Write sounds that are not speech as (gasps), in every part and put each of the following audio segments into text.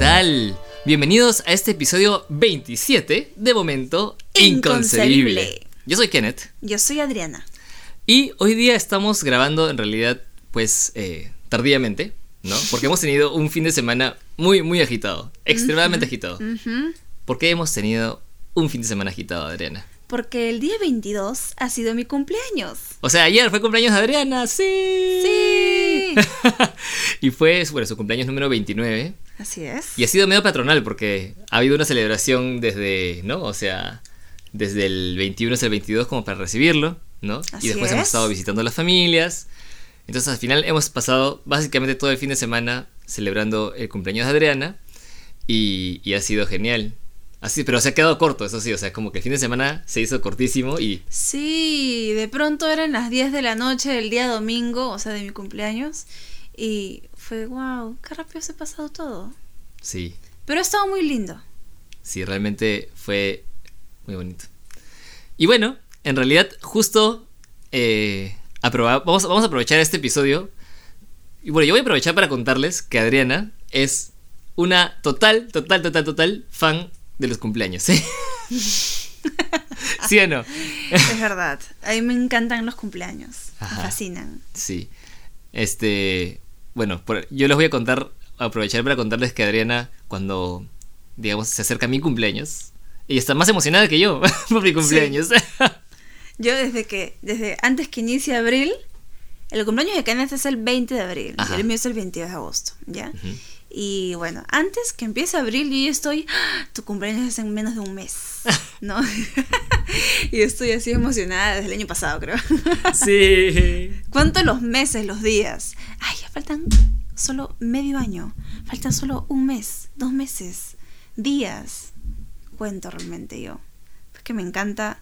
tal? Bienvenidos a este episodio 27 de Momento Inconcebible. Inconcebible. Yo soy Kenneth Yo soy Adriana. y hoy día estamos grabando en realidad pues eh, tardíamente, ¿no? Porque hemos tenido un fin de semana muy muy agitado, extremadamente agitado. Ujú. ¿Por qué hemos tenido un fin de semana agitado, Adriana? Porque el día 22 ha sido mi cumpleaños. O sea, ayer fue cumpleaños de Adriana, sí. Sí. (laughs) y fue bueno, su cumpleaños número 29. Así es. Y ha sido medio patronal porque ha habido una celebración desde, ¿no? O sea, desde el 21 hasta el 22 como para recibirlo, ¿no? Así y después hemos es. estado visitando a las familias. Entonces al final hemos pasado básicamente todo el fin de semana celebrando el cumpleaños de Adriana y, y ha sido genial. Así, pero se ha quedado corto, eso sí, o sea, como que el fin de semana se hizo cortísimo y Sí, de pronto eran las 10 de la noche del día domingo, o sea, de mi cumpleaños. Y fue, wow, qué rápido se ha pasado todo. sí, Pero ha estado muy lindo. sí, realmente fue muy bonito. Y bueno, en realidad justo eh, vamos, vamos a aprovechar este episodio. Y bueno, yo voy a aprovechar para contarles que Adriana es una total, total, total, total fan de los cumpleaños. ¿sí? (laughs) ¿Sí o no? Es verdad. A mí me encantan los cumpleaños. Ajá. Me fascinan. Sí. Este, bueno, por- yo les voy a contar, aprovechar para contarles que Adriana, cuando, digamos, se acerca a mi cumpleaños, ella está más emocionada que yo (laughs) por mi cumpleaños. Yo desde que, desde antes que inicie abril, el cumpleaños de Kenneth es el 20 de abril Ajá. y el mío es el 22 de agosto, ¿ya? Y bueno, antes que empiece abril yo ya estoy, ¡ah! tu cumpleaños es en menos de un mes, (laughs) ¿no? (laughs) y estoy así emocionada desde el año pasado, creo. (laughs) Sí. ¿Cuántos los meses, los días? Ay, ya faltan solo medio año, faltan solo un mes, dos meses, días. Cuento realmente yo. Es que me encanta,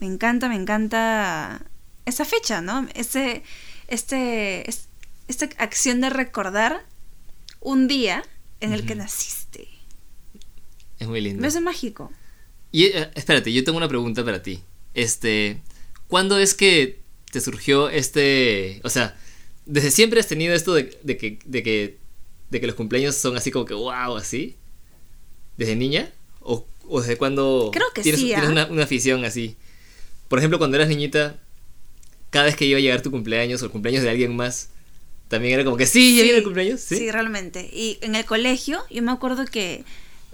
me encanta, me encanta esa fecha, ¿no? Ese, este, es- esta acción de recordar un día en el que naciste. Es muy lindo. Me hace mágico. Y eh, espérate, yo tengo una pregunta para ti. Este, ¿cuándo es que te surgió este, o sea, desde siempre has tenido esto de, de que, de que, de que los cumpleaños son así como que wow, así, desde niña, o, o desde cuándo Creo que tienes, sí, tienes ¿ah? una, una afición así. Por ejemplo, cuando eras niñita, cada vez que iba a llegar tu cumpleaños o el cumpleaños de alguien más, también era como que sí, ya viene el cumpleaños, sí. Sí, realmente. Y en el colegio, yo me acuerdo que,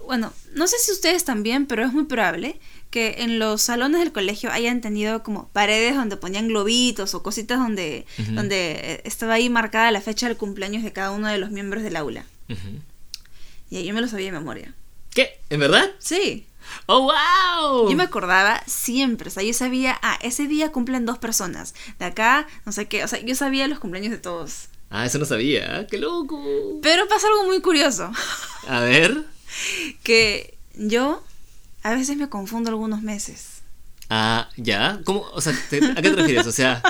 bueno, no sé si ustedes también, pero es muy probable que en los salones del colegio hayan tenido como paredes donde ponían globitos o cositas donde, donde eh, estaba ahí marcada la fecha del cumpleaños de cada uno de los miembros del aula. Y yo me lo sabía de memoria. ¿Qué? ¿En verdad? Sí. ¡Oh, wow! Yo me acordaba siempre, o sea, yo sabía, ah, ese día cumplen dos personas. De acá, no sé qué, o sea, yo sabía los cumpleaños de todos. Ah, eso no sabía. ¡Qué loco! Pero pasa algo muy curioso. A ver. que yo a veces me confundo algunos meses. Ah, ¿ya? ¿Cómo? O sea, te- ¿a qué te refieres? O sea,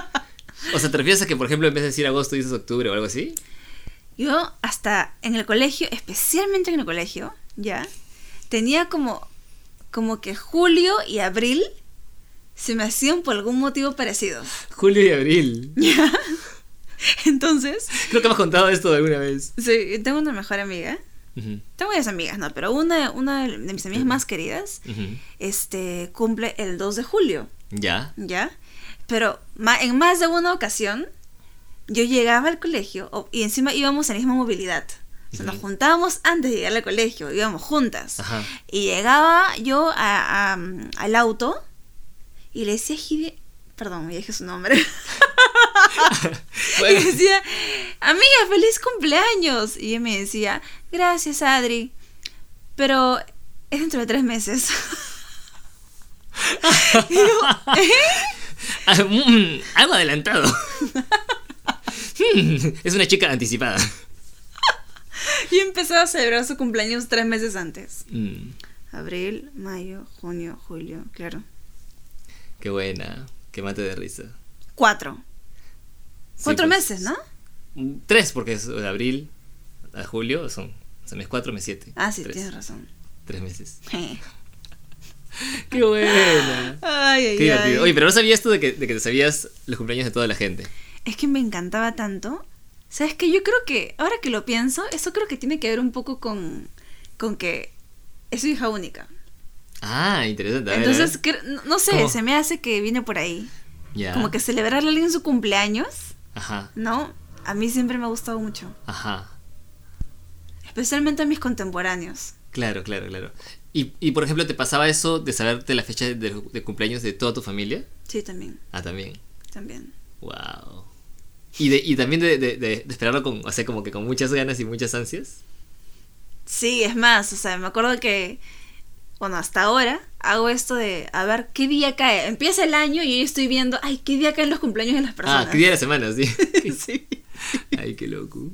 o sea, ¿te refieres a que, por ejemplo, en vez de decir agosto dices octubre o algo así? Yo hasta en el colegio, especialmente en el colegio, ya, tenía como, como que julio y abril se me hacían por algún motivo parecidos. Julio y abril. ¿Ya? (laughs) Entonces, Creo que me has contado esto alguna vez. sí, tengo una mejor amiga. Tengo varias amigas, ¿no? Pero una, una de mis amigas más queridas, este, cumple el 2 de julio. ¿Ya? ¿ya? Pero en más de una ocasión, yo llegaba al colegio y encima íbamos en la misma movilidad. O sea, nos juntábamos antes de llegar al colegio, íbamos juntas. Ajá. Y llegaba yo a- a, al auto y le decía a perdón, me dije su nombre. (laughs) Bueno. Y decía, amiga, feliz cumpleaños. Y ella me decía, gracias, Adri. Pero es dentro de tres meses. (laughs) Y yo, ¿eh? (laughs) Ah, mm, algo adelantado. Mm, es una chica anticipada. Y empezó a celebrar su cumpleaños tres meses antes. Mm, Abril, mayo, junio, julio, claro. qué buena. Que mate de risa. Cuatro. Sí, Cuatro pues, meses, ¿no? Tres, porque es de abril a julio son. O sea, mes cuatro, mes siete. Ah, sí, Tres. tienes razón. Tres meses. ay, (laughs) Qué buena. ay, Qué divertido. ay. Oye, pero no sabía esto de que, de que te sabías los cumpleaños de toda la gente. Es que me encantaba tanto. ¿Sabes que Yo creo que, ahora que lo pienso, eso creo que tiene que ver un poco con, con que es su hija única. Ah, interesante. a ver, a Entonces, ver. cre- no- sé, ¿Cómo? se me hace que viene por ahí. Como que celebrarle a alguien su cumpleaños, Ajá, ¿no? A mí siempre me ha gustado mucho. ajá. Especialmente a mis contemporáneos. Claro, claro, claro. Y, y por ejemplo, ¿te pasaba eso de saberte la fecha de, de cumpleaños de toda tu familia? Sí, también, Ah, también. también. Wow. Y, de, y también de, de- de- de esperarlo con, o sea, como que con muchas ganas y muchas ansias. Sí, es más, o sea, me acuerdo que, bueno, hasta ahora hago esto de, a ver, ¿qué día cae? Empieza el año y yo estoy viendo, ay, ¿qué día caen los cumpleaños de las personas? Ah, qué día de la semana, sí. (laughs) sí. Ay, qué loco.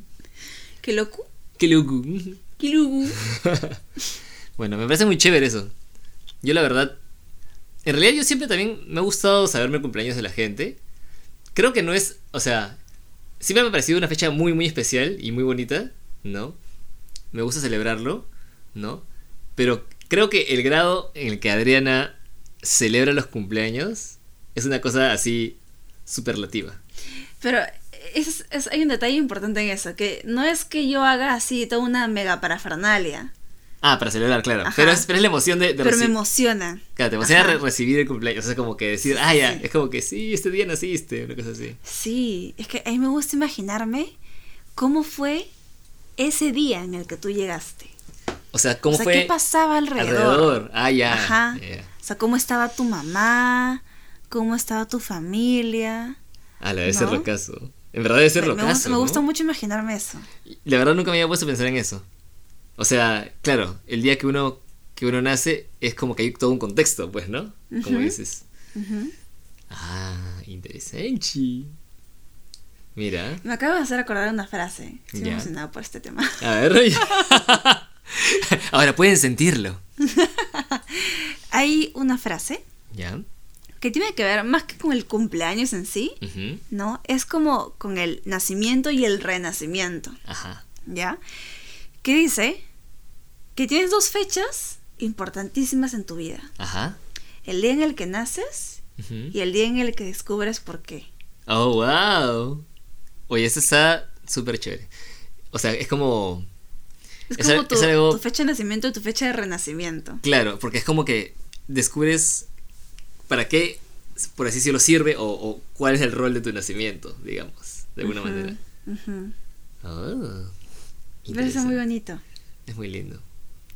Qué loco. Qué loco. Qué loco. (laughs) Bueno, me parece muy chévere eso. Yo la verdad, en realidad yo siempre también me ha gustado saberme el cumpleaños de la gente. Creo que no es, o sea, siempre me ha parecido una fecha muy, muy especial y muy bonita, ¿no? Me gusta celebrarlo, ¿no? Pero creo que el grado en el que Adriana celebra los cumpleaños es una cosa así superlativa. Pero es, es- hay un detalle importante en eso, que no es que yo haga así toda una mega parafernalia, Ah, para celebrar, claro. Pero es, pero es la emoción de, de pero me emociona. Claro, te emociona re- recibir el cumpleaños. O sea, como que decir, ah, ya, Sí. es como que sí, este día naciste, una cosa así. Sí, es que a mí me gusta imaginarme cómo fue ese día en el que tú llegaste. O sea, ¿cómo o sea, fue ¿qué pasaba alrededor? alrededor? Ah, ya. Ajá. O sea, ¿cómo estaba tu mamá? ¿Cómo estaba tu familia? Ah, la de ese ¿No? rocazo. En verdad debe ser me, me gusta, me ¿no? gusta mucho imaginarme eso. La verdad nunca me había puesto a pensar en eso. O sea, claro, el día que uno que uno nace es como que hay todo un contexto, pues, ¿no? Como dices. Ujú. Ah, interesante. Mira. Me acabo de hacer acordar una frase. Estoy Ya. emocionada por este tema. A ver. (laughs) Ahora pueden sentirlo. (laughs) Hay una frase ¿Ya? que tiene que ver más que con el cumpleaños en sí. ¿no? Es como con el nacimiento y el renacimiento, Ajá. ¿ya? Que dice que tienes dos fechas importantísimas en tu vida. Ajá. El día en el que naces y el día en el que descubres por qué. Oh, wow. Oye, esto está súper chévere. O sea, es como... Es como tu, es algo- tu fecha de nacimiento y tu fecha de renacimiento. Claro, porque es como que descubres para qué, por así decirlo, sirve o, o cuál es el rol de tu nacimiento, digamos, de alguna manera. Pero eso es muy bonito. Es muy lindo.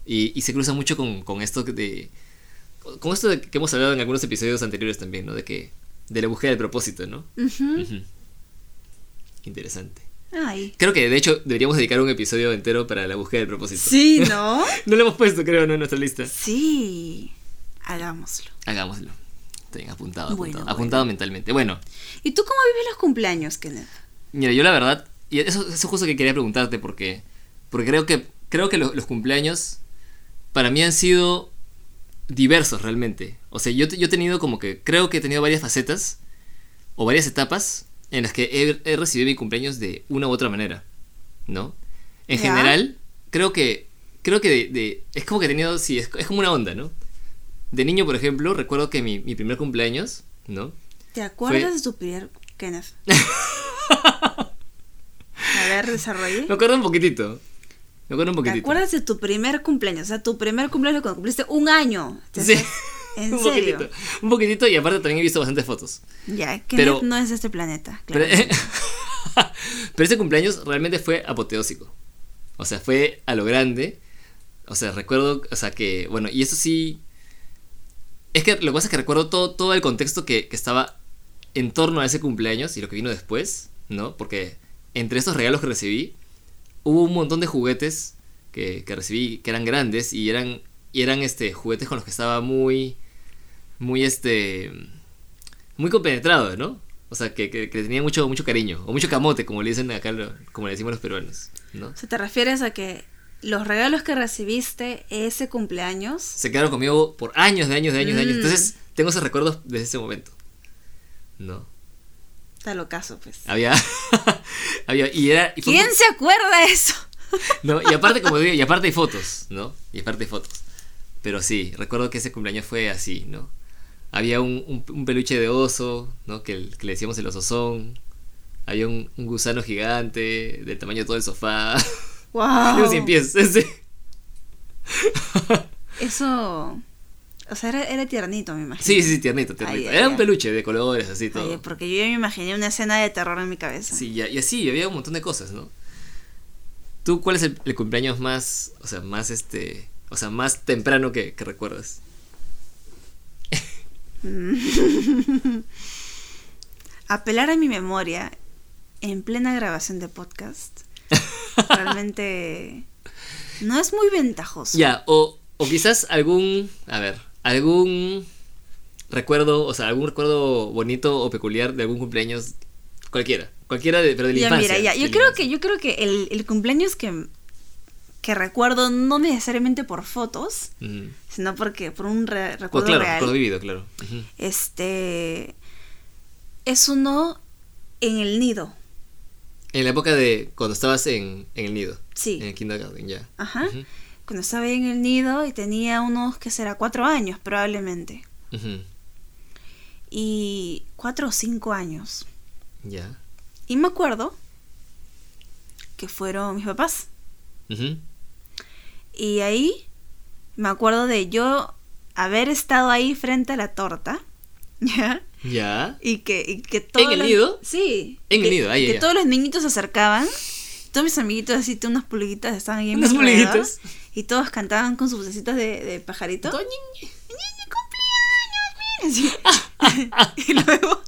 Y, y se cruza mucho con, con esto de... Con esto de que hemos hablado en algunos episodios anteriores también, ¿no? De que... De la búsqueda del propósito, ¿no? Ujú. Interesante. Ay. Creo que de hecho deberíamos dedicar un episodio entero para la búsqueda del propósito. Sí, (laughs) ¿no? No lo hemos puesto, creo, ¿no? En nuestra lista. Sí. Hagámoslo. Hagámoslo. Está bien, apuntado, apuntado. Bueno, bueno. apuntado mentalmente. Bueno, ¿Y tú cómo vives los cumpleaños, Kenneth? mira, yo la verdad, y eso, eso justo que quería preguntarte porque, porque creo que, creo que lo- los cumpleaños para mí han sido diversos realmente. O sea, yo, yo he tenido como que, creo que he tenido varias facetas o varias etapas en las que he, he recibido mi cumpleaños de una u otra manera, ¿no? En general, creo que, creo que de, de- es como que he tenido, sí, es, es como una onda, ¿no? De niño, por ejemplo, recuerdo que mi, mi primer cumpleaños, ¿no? ¿Te acuerdas de tu primer Kenneth? (laughs) A ver, desarrolle. Me acuerdo un poquitito. Me acuerdo un ¿Te poquitito. acuerdas de tu primer cumpleaños? O sea, tu primer cumpleaños cuando cumpliste un año. ¿Te Sí. haces- ¿En un serio? poquitito. Un poquitito y aparte también he visto bastantes fotos. Ya, Kenneth Pero- no es este planeta. Pero, (laughs) Claro. pero ese cumpleaños realmente fue apoteósico. O sea, fue a lo grande. O sea, recuerdo, o sea, que, bueno, y eso sí... Es que lo que pasa es que recuerdo todo, todo el contexto que, que estaba en torno a ese cumpleaños y lo que vino después, ¿no? Porque entre estos regalos que recibí, hubo un montón de juguetes que, que recibí que eran grandes y eran, y eran este, juguetes con los que estaba muy, muy, este, muy compenetrado, ¿no? O sea, que, que, que tenía mucho, mucho cariño, o mucho camote, como le dicen acá, como le decimos los peruanos, ¿no? O sea, ¿te refieres a que los regalos que recibiste ese cumpleaños Se quedaron conmigo por años, de años, de años, de años. Mm. Entonces, tengo esos recuerdos desde ese momento. ¿No? Tal ocaso, pues. Había. (laughs) había. Y era. y ¿Quién se acuerda de eso? (laughs) No, y aparte, como digo, y aparte hay fotos, ¿no? Y aparte hay fotos. Pero sí, recuerdo que ese cumpleaños fue así, ¿no? Había un, un- un peluche de oso, ¿no? Que, que le decíamos el osozón. Había un, un gusano gigante del tamaño de todo el sofá. ¡Wow! Y un sin pies. ese. Eso. O sea, era, era tiernito, me imagino. Sí, sí, sí, tiernito, tiernito. Ay, ay, Era un ay. peluche de colores, así todo. Porque yo ya me imaginé una escena de terror en mi cabeza. Sí, ya- y así, había un montón de cosas, ¿no? ¿Tú cuál es el, el cumpleaños más, o sea, más este, o sea, más temprano que, que recuerdas? (laughs) Apelar a mi memoria en plena grabación de podcast (laughs) realmente no es muy ventajoso. Ya, o, o quizás algún, a ver, algún recuerdo, o sea, algún recuerdo bonito o peculiar de algún cumpleaños, cualquiera, cualquiera de, pero de la Ya, infancia. mira, ya, yo creo infancia. que, yo creo que el, el cumpleaños que, que recuerdo no necesariamente por fotos, sino porque por un re- Pues recuerdo claro, real. recuerdo vivido, claro. Este es uno en el nido. En la época de cuando estabas en, en el nido. Sí. En el kindergarten, ya. Ajá. Cuando estaba ahí en el nido y tenía unos, que será? Cuatro años probablemente. Y cuatro o cinco años. Ya. Y me acuerdo que fueron mis papás. Ujú. Y ahí me acuerdo de yo haber estado ahí frente a la torta. (laughs) ¿Ya? Ya. Y que, y que todos el los- nido? Sí. En el nido, ahí, Que ya. todos los niñitos se acercaban. Todos mis amiguitos así, unas pulguitas estaban ahí en mi Unas pulguitas. Y todos cantaban con sus vocecitas de, de pajarito. ¡Niño, cumpleaños! miren! (laughs) Y luego...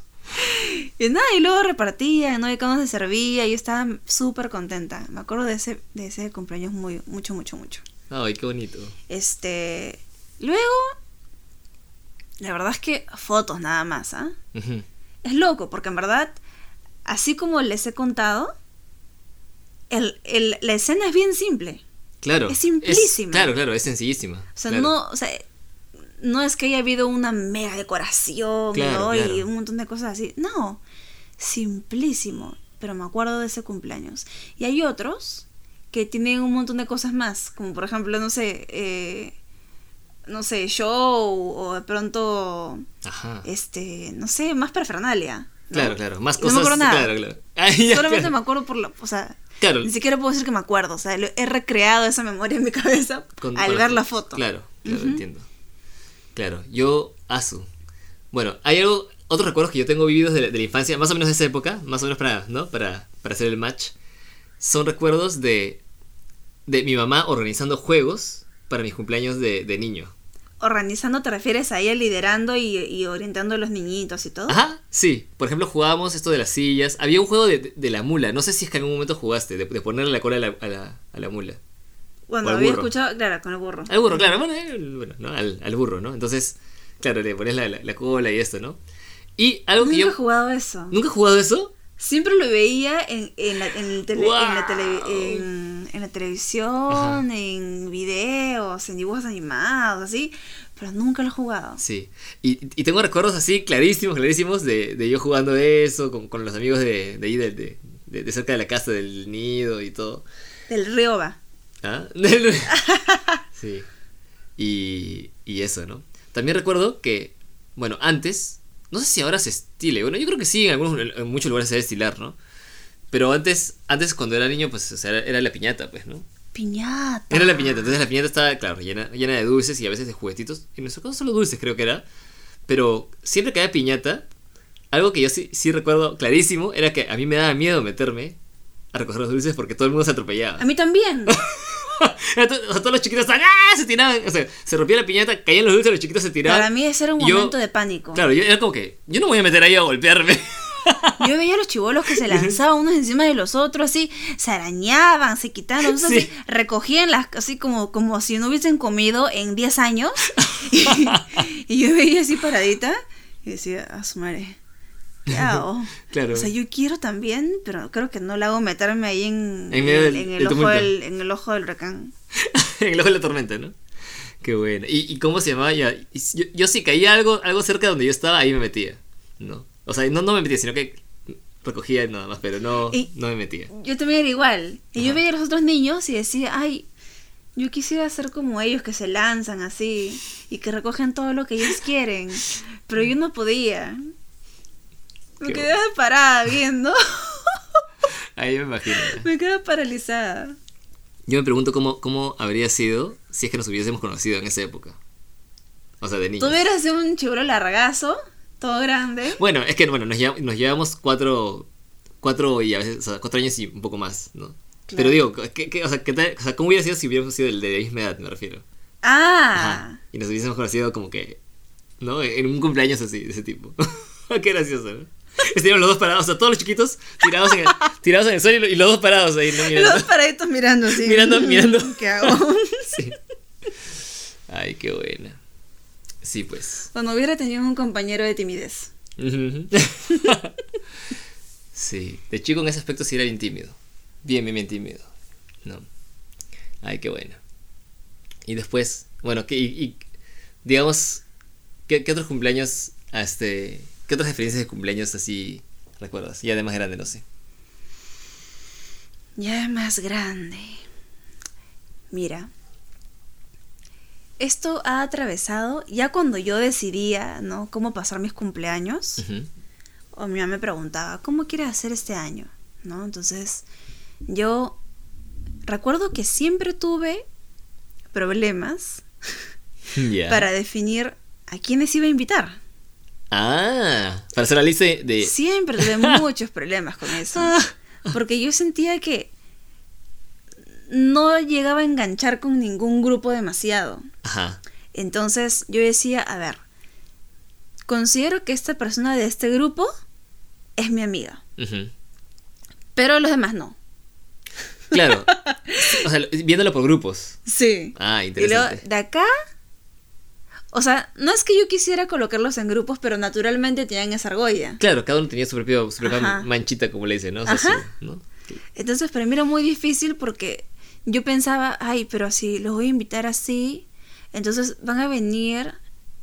Y nada, y luego repartían, ¿no? Y cuando se servía, yo estaba súper contenta. Me acuerdo de ese, de ese cumpleaños muy, mucho, mucho, mucho. Ay, qué bonito. Este. Luego. La verdad es que fotos nada más, ¿ah? Es loco, porque en verdad, así como les he contado, el, el- la escena es bien simple. Claro. Es simplísima. claro, claro, es sencillísima. O sea, claro. no, o sea, no es que haya habido una mega decoración Claro, ¿no? y un montón de cosas así. No, simplísimo. Pero me acuerdo de ese cumpleaños. Y hay otros que tienen un montón de cosas más, como por ejemplo, no sé, eh, no sé, show o de pronto, Ajá. este, no sé, más parafernalia. ¿no? Claro, claro. Más No cosas. me acuerdo nada. Claro, claro. (laughs) Ya, Solamente claro. me acuerdo por la, o sea, Claro. ni siquiera puedo decir que me acuerdo, o sea, he recreado esa memoria en mi (laughs) cabeza Con- al ver la foto. Claro, claro, entiendo. Claro, yo, Asu. Bueno, hay algo, otros recuerdos que yo tengo vividos de la, de la infancia, más o menos de esa época, más o menos para, ¿no? Para, para hacer el match. Son recuerdos de, de mi mamá organizando juegos para mis cumpleaños de, de niño. Organizando, ¿te refieres a ella liderando y, y orientando a los niñitos y todo? Ajá, sí. Por ejemplo, jugábamos esto de las sillas. Había un juego de, de- la mula. No sé si es que en algún momento jugaste, de, de ponerle la cola a la, a la, a la mula. Bueno, o al había burro. escuchado, claro, con el burro. Al burro, claro, bueno, el- bueno, ¿no? al, al burro, ¿no? Entonces, claro, le pones la, la- la cola y esto, ¿no? Y algo Nunca que yo... he jugado eso. ¿Nunca he jugado eso? Siempre lo veía en, en, la, en, el tele- en, la, tele- en, en la televisión, Ajá. en videos, en dibujos animados, así, pero nunca lo he jugado. Sí. Y, y tengo recuerdos así clarísimos, clarísimos de, de yo jugando eso con, con los amigos de, de ahí, de, de, cerca de la casa del nido y todo. Del Rioba. ¿Ah? (laughs) Del- sí. Y, y eso, ¿no? También recuerdo que, bueno, antes, no sé si ahora se estile, bueno, yo creo que sí, en, algunos, en muchos lugares se debe estilar, ¿no? Pero antes, antes cuando era niño, pues o sea, era, era la piñata, pues, ¿no? Piñata. Era la piñata, entonces la piñata estaba, claro, llena, llena de dulces y a veces de juguetitos. En nuestro caso solo dulces creo que era. Pero siempre que había piñata, algo que yo sí, sí recuerdo clarísimo era que a mí me daba miedo meterme a recoger los dulces porque todo el mundo se atropellaba. A mí también. (laughs) (laughs) O sea, todos los chiquitos estaban, ¡ah! se tiraban, o sea, se rompía la piñata, caían los dulces, los chiquitos se tiraban. Para mí ese era un Yo- momento de pánico. Claro, yo era como que, yo no voy a meter ahí a golpearme. (laughs) Yo veía a los chivolos que se (laughs) lanzaban unos encima de los otros, así, se arañaban, se quitaban los dulces, Sí. así, recogían las, así como, como si no hubiesen comido en 10 años. Y, y yo veía así paradita y decía, a su madre, (laughs) Claro. O sea, yo quiero también, pero creo que no le hago meterme ahí en, En medio del- en el, ojo del, en el ojo del huracán. (laughs) en el ojo de la tormenta, ¿no? Qué bueno. ¿Y, y cómo se llamaba? Ya, y si- yo, yo si caía algo, algo cerca de donde yo estaba, ahí me metía. ¿No? O sea, no, no me metía, sino que recogía nada más, pero no, Y- no me metía. Yo también era igual. Y yo Ajá. veía a los otros niños y decía, ay, yo quisiera ser como ellos que se lanzan así y que recogen todo lo que ellos quieren. Pero yo no podía. Me Qué quedaba parada viendo. (laughs) Ahí me imagino. me quedaba paralizada. Yo me pregunto cómo, cómo habría sido si es que nos hubiésemos conocido en esa época. O sea, de niños. Tú hubieras sido un chibolo largazo, todo grande. Bueno, es que bueno, nos, lleva- nos llevamos cuatro, cuatro y a veces, o sea, cuatro años y un poco más, ¿no? Claro. Pero digo, ¿qué, qué- o, sea, ¿qué tal- o sea, ¿cómo hubiera sido si hubiéramos sido el de la misma edad, me refiero? Ah, Ajá. Y nos hubiésemos conocido como que, ¿no? En un cumpleaños así, de ese tipo. (laughs) Qué gracioso, ¿no? Estuvieron los dos parados, o sea, todos los chiquitos tirados en el, (laughs) tirados en el suelo y, lo- y los dos parados ahí, ¿no? Mirando. los dos paraditos mirando así. Mirando- mirando. (laughs) ¿Qué hago? (laughs) Sí. Ay, qué buena. Sí, pues. Cuando hubiera tenido un compañero de timidez. Sí, de chico en ese aspecto sí era bien tímido. Bien, bien, bien tímido. No. Ay, qué bueno. Y después, bueno, ¿qué, y, y, digamos, ¿qué, qué otros cumpleaños, este, qué otras experiencias de cumpleaños así recuerdas? Ya de más grande, no sé. Ya es más grande. Mira. Esto ha atravesado, ya cuando yo decidía, ¿no? Cómo pasar mis cumpleaños, o mi mamá me preguntaba, ¿cómo quieres hacer este año? ¿No? Entonces, yo recuerdo que siempre tuve problemas (laughs) para definir a quiénes iba a invitar. Ah, para hacer la lista de... Siempre tuve (laughs) muchos problemas con eso. Porque yo sentía que no llegaba a enganchar con ningún grupo demasiado. Ajá. Entonces yo decía, a ver, considero que esta persona de este grupo es mi amiga, pero los demás no. Claro. (laughs) o sea, viéndolo por grupos. Sí. Ah, Y luego, interesante. de acá, o sea, no es que yo quisiera colocarlos en grupos, pero naturalmente tenían esa argolla. Claro, cada uno tenía su, propio, su propia manchita, como le dicen, ¿no? O sea, Ajá. ¿no? Entonces para mí era muy difícil porque yo pensaba, ay, pero si los voy a invitar así, entonces van a venir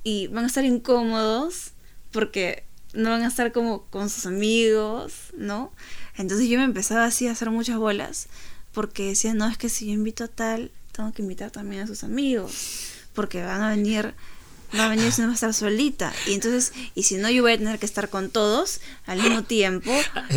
y van a estar incómodos porque no van a estar como con sus amigos, ¿no? Entonces yo me empezaba así a hacer muchas bolas porque decía, no, es que si yo invito a tal, tengo que invitar también a sus amigos porque van a venir va a venir si no va a estar solita y entonces y si no yo voy a tener que estar con todos al mismo tiempo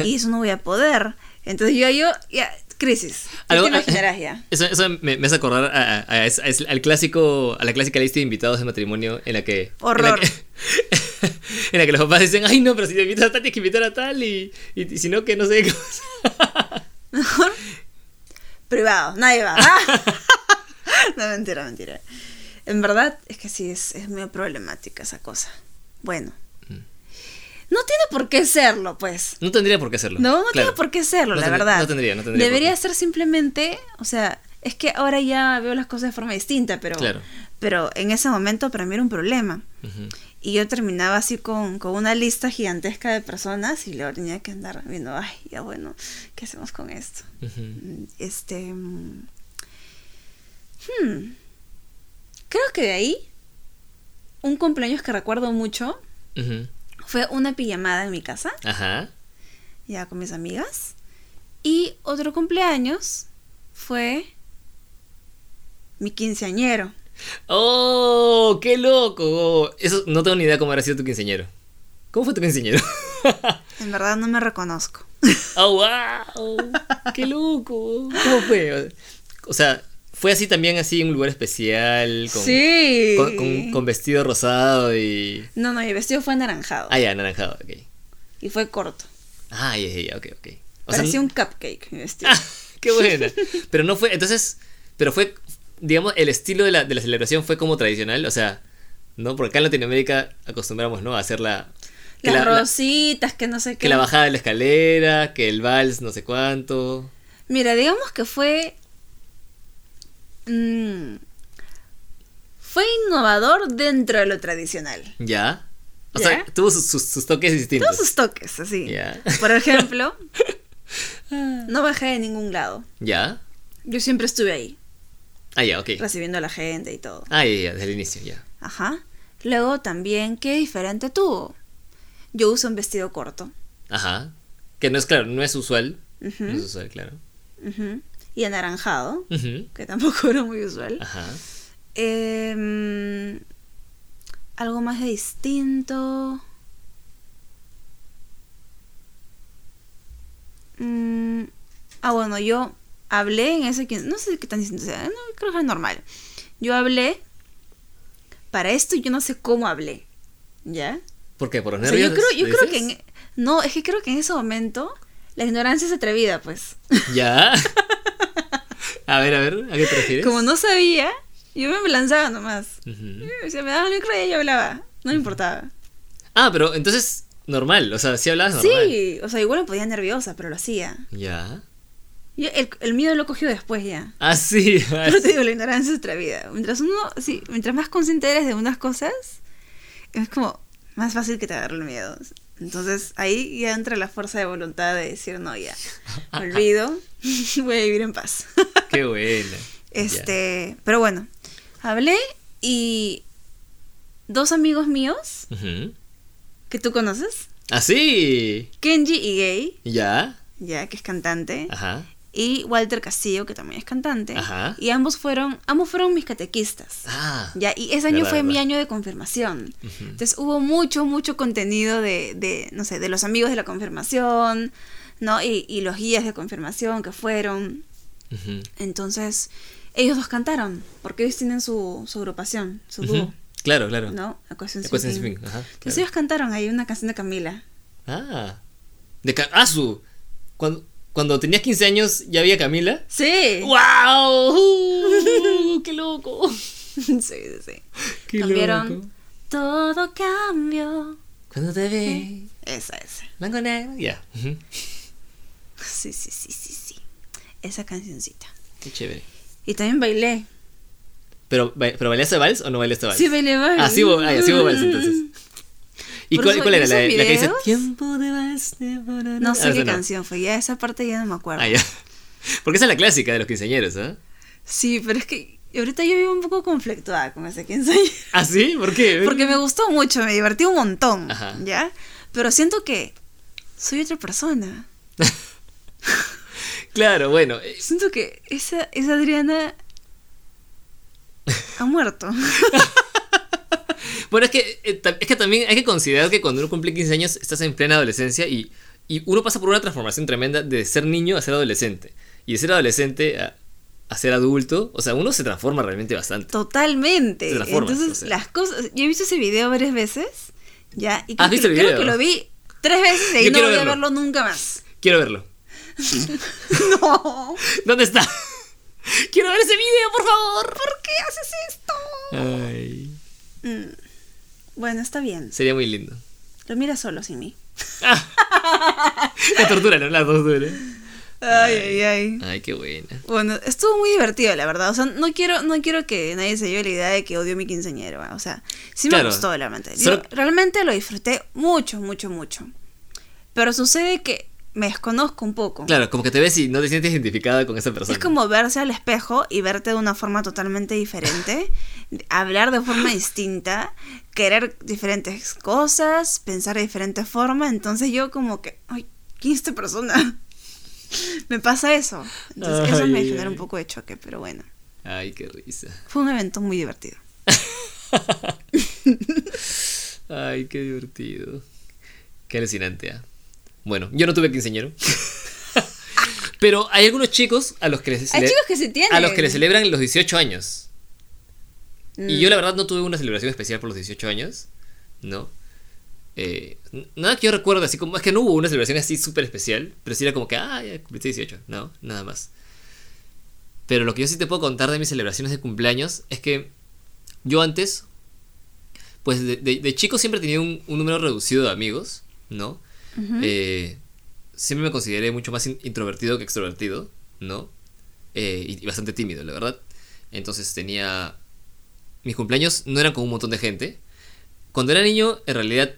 y eso no voy a poder entonces yo yo ya crisis ¿Tú Algo- te imaginarás ya (laughs) Eso, eso me, me hace acordar a- a- a al clásico, a la clásica lista de invitados de matrimonio en la que. Horror. En la que, (laughs) en la que los papás dicen, ay no, pero si te invitas a tal, tienes que invitar a tal y, y, y si no, que no sé qué cosa. (laughs) mejor privado nadie va no mentira mentira en verdad es que sí es, es muy problemática esa cosa bueno Mm. no tiene por qué serlo pues No tendría por qué hacerlo. No, no claro. tiene por qué serlo, No la tendría- verdad. no tendría, no tendría Debería ser simplemente, o sea, es que ahora ya veo las cosas de forma distinta, pero, Claro. pero en ese momento para mí era un problema. Y yo terminaba así con, con una lista gigantesca de personas y luego tenía que andar viendo, ay, ya bueno, ¿qué hacemos con esto? Mm, Este... mm, hmm, creo que de ahí, un cumpleaños que recuerdo mucho fue una pijamada en mi casa. Ajá. ya con mis amigas. Y otro cumpleaños fue mi quinceañero. ¡Oh! ¡Qué loco! Eso no tengo ni idea cómo habrá sido tu quinceañero. ¿Cómo fue tu quinceañero? (laughs) En verdad no me reconozco. ¡Oh, wow! ¡Qué loco! ¿Cómo fue? O sea, ¿fue así también así en un lugar especial? Con, sí. Con, con- con vestido rosado y... No, no, mi vestido fue anaranjado. Ah, ya, anaranjado, ok. Y fue corto. Ah, ya, ya, ok, ok. O sea, Parecía un cupcake mi vestido. Ah, ¡Qué buena! Pero no fue, entonces, pero fue, digamos, el estilo de la, de la celebración fue como tradicional, o sea, ¿no? Porque acá en Latinoamérica acostumbramos, ¿no? A hacer la... que Las la- la- rositas, que no sé qué. que la bajada de la escalera, que el vals, no sé cuánto. Mira, digamos que fue. Mm, fue innovador dentro de lo tradicional. ¿Ya? O sea, tuvo sus, sus- sus toques distintos. Todos sus toques, así. Ya. Por ejemplo, (laughs) no bajé de ningún lado. ¿Ya? Yo siempre estuve ahí, Ah, ya, ok. recibiendo a la gente y todo. Ah, ya, ya, desde el inicio, ya. Ajá. Luego también, ¿qué diferente tuvo? Yo uso un vestido corto. Ajá. Que no es, claro, no es usual. Ujú, No es usual, claro. ujú, Y anaranjado, Ujú. que tampoco (laughs) era muy usual. Ajá. Em, algo más de distinto. Mm, ah, bueno, yo hablé en ese no sé qué tan distinto sea, no, creo que es normal. Yo hablé, para esto yo no sé cómo hablé, ¿ya? ¿Por qué? ¿Por los O sea, nervios? yo creo, yo dices? creo que en, no, es que creo que en ese momento la ignorancia es atrevida, pues. ¿Ya? (laughs) a ver, a ver, ¿a qué te refieres? Como no sabía, yo me lanzaba nomás. O sea, me daban el micro y yo hablaba, no me importaba. Ah, pero entonces, normal, o sea, sí hablabas normal. Sí, o sea, igual me ponía nerviosa, pero lo hacía. Ya. Y el, el miedo lo cogió después ya. Ah, sí. (laughs) Pero te digo, la ignorancia es atrevida. Mientras uno, sí, mientras más consciente eres de unas cosas, es como más fácil que te agarre el miedo. Entonces ahí ya entra la fuerza de voluntad de decir, no, ya, (laughs) olvido, (laughs) voy a vivir en paz. Qué buena. Este, pero bueno, hablé y dos amigos míos. Ujú. que tú conoces, Ah, sí. Kenji y Gay, Ya. ya que es cantante, Ajá. y Walter Castillo, que también es cantante, Ajá. y ambos fueron, ambos fueron mis catequistas. Ah. Ya, y ese año Verdad, fue mi año de confirmación. Ujú. Entonces hubo mucho, mucho contenido de, de, no sé, de los amigos de la confirmación, ¿no? Y, y los guías de confirmación que fueron. Ujú. Entonces, ellos dos cantaron, porque ellos tienen su, su agrupación, su dúo, Ujú. Claro, claro. ¿no? Equation Equation ajá, Entonces claro. ellos cantaron ahí una canción de Camila. Ah. De Ca- ah, su. Cuando, cuando tenías 15 años ya había Camila. Sí. ¡Wow! Uh, (laughs) ¡Qué loco! sí, sí, sí. ¡Qué Cambiaron. loco! Todo cambió. Cuando te ve. Esa, esa. Blanco negro. Ya. Ujú. Sí, sí, sí, sí, sí. Esa cancioncita. Qué chévere. Y también bailé. ¿Pero, ¿pero bailaste vals o no bailaste vals? Sí, bailé vals. Ah, sí, hubo- ah, sí hubo vals entonces. ¿Y Por cuál, cuál era? ¿en La, la que dice? Tiempo de vals de. No sé Ah, qué esa canción fue, ya esa parte ya no me acuerdo. Ah, ya. (laughs) Porque esa es la clásica de los quinceañeros, ¿ah? Sí, pero es que ahorita yo vivo un poco conflictuada con ese 15 años. (laughs) ¿Ah, sí? ¿Por qué? (laughs) Porque me gustó mucho, me divertí un montón, Ajá. ¿ya? Pero siento que soy otra persona. Claro, bueno. (laughs) Siento que esa, esa Adriana ha muerto. (laughs) Bueno, es que, eh, es que también hay que considerar que cuando uno cumple 15 años estás en plena adolescencia y, y uno pasa por una transformación tremenda de ser niño a ser adolescente. Y de ser adolescente a, a ser adulto, o sea, uno se transforma realmente bastante. Totalmente. Se transforma, Entonces, o sea. las cosas. Yo he visto ese video varias veces, ¿ya? Y creo, ¿Has visto que, el creo video? que lo vi tres veces y no voy a verlo nunca más. Quiero verlo. No. ¿Dónde está? Quiero ver ese video, por favor. ¿Por qué haces esto? Ay, Mm. Bueno, está bien. sería muy lindo. Lo mira solo sin mí. La tortura, ¿no? La tortura. Ay, ay, ay. Ay, qué buena. Bueno, estuvo muy divertido, la verdad. O sea, no quiero, no quiero que nadie se lleve la idea de que odio a mi quinceañero. O sea, sí me Claro. gustó, realmente. Yo Solo- realmente lo disfruté mucho, mucho, mucho. Pero sucede que me desconozco un poco. Claro, como que te ves y no te sientes identificada con esa persona. Es como verse al espejo y verte de una forma totalmente diferente, (laughs) hablar de forma distinta, querer diferentes cosas, pensar de diferente forma. Entonces yo como que, ay, ¿quién es esta persona? (laughs) me pasa eso. Entonces eso me ay, genera ay. un poco de choque, pero bueno. Ay, qué risa. Fue un evento muy divertido. (laughs) Ay, qué divertido. Qué alucinante, ¿ah? Bueno, yo no tuve quinceañero. (laughs) Pero hay algunos chicos a los que les Hay cele- chicos que se tienen. a los que les celebran los 18 años. Y Mm. yo la verdad no tuve una celebración especial por los 18 años, ¿no? Eh, nada que yo recuerde así como... Es que no hubo una celebración así súper especial, pero sí era como que, ah, ya cumpliste 18, no, nada más. Pero lo que yo sí te puedo contar de mis celebraciones de cumpleaños es que yo antes, pues de, de- de chico siempre tenía un, un número reducido de amigos, ¿no? Eh, siempre me consideré mucho más in- introvertido que extrovertido, ¿no? Eh, y, y bastante tímido, la verdad. Entonces tenía... Mis cumpleaños no eran con un montón de gente. Cuando era niño, en realidad...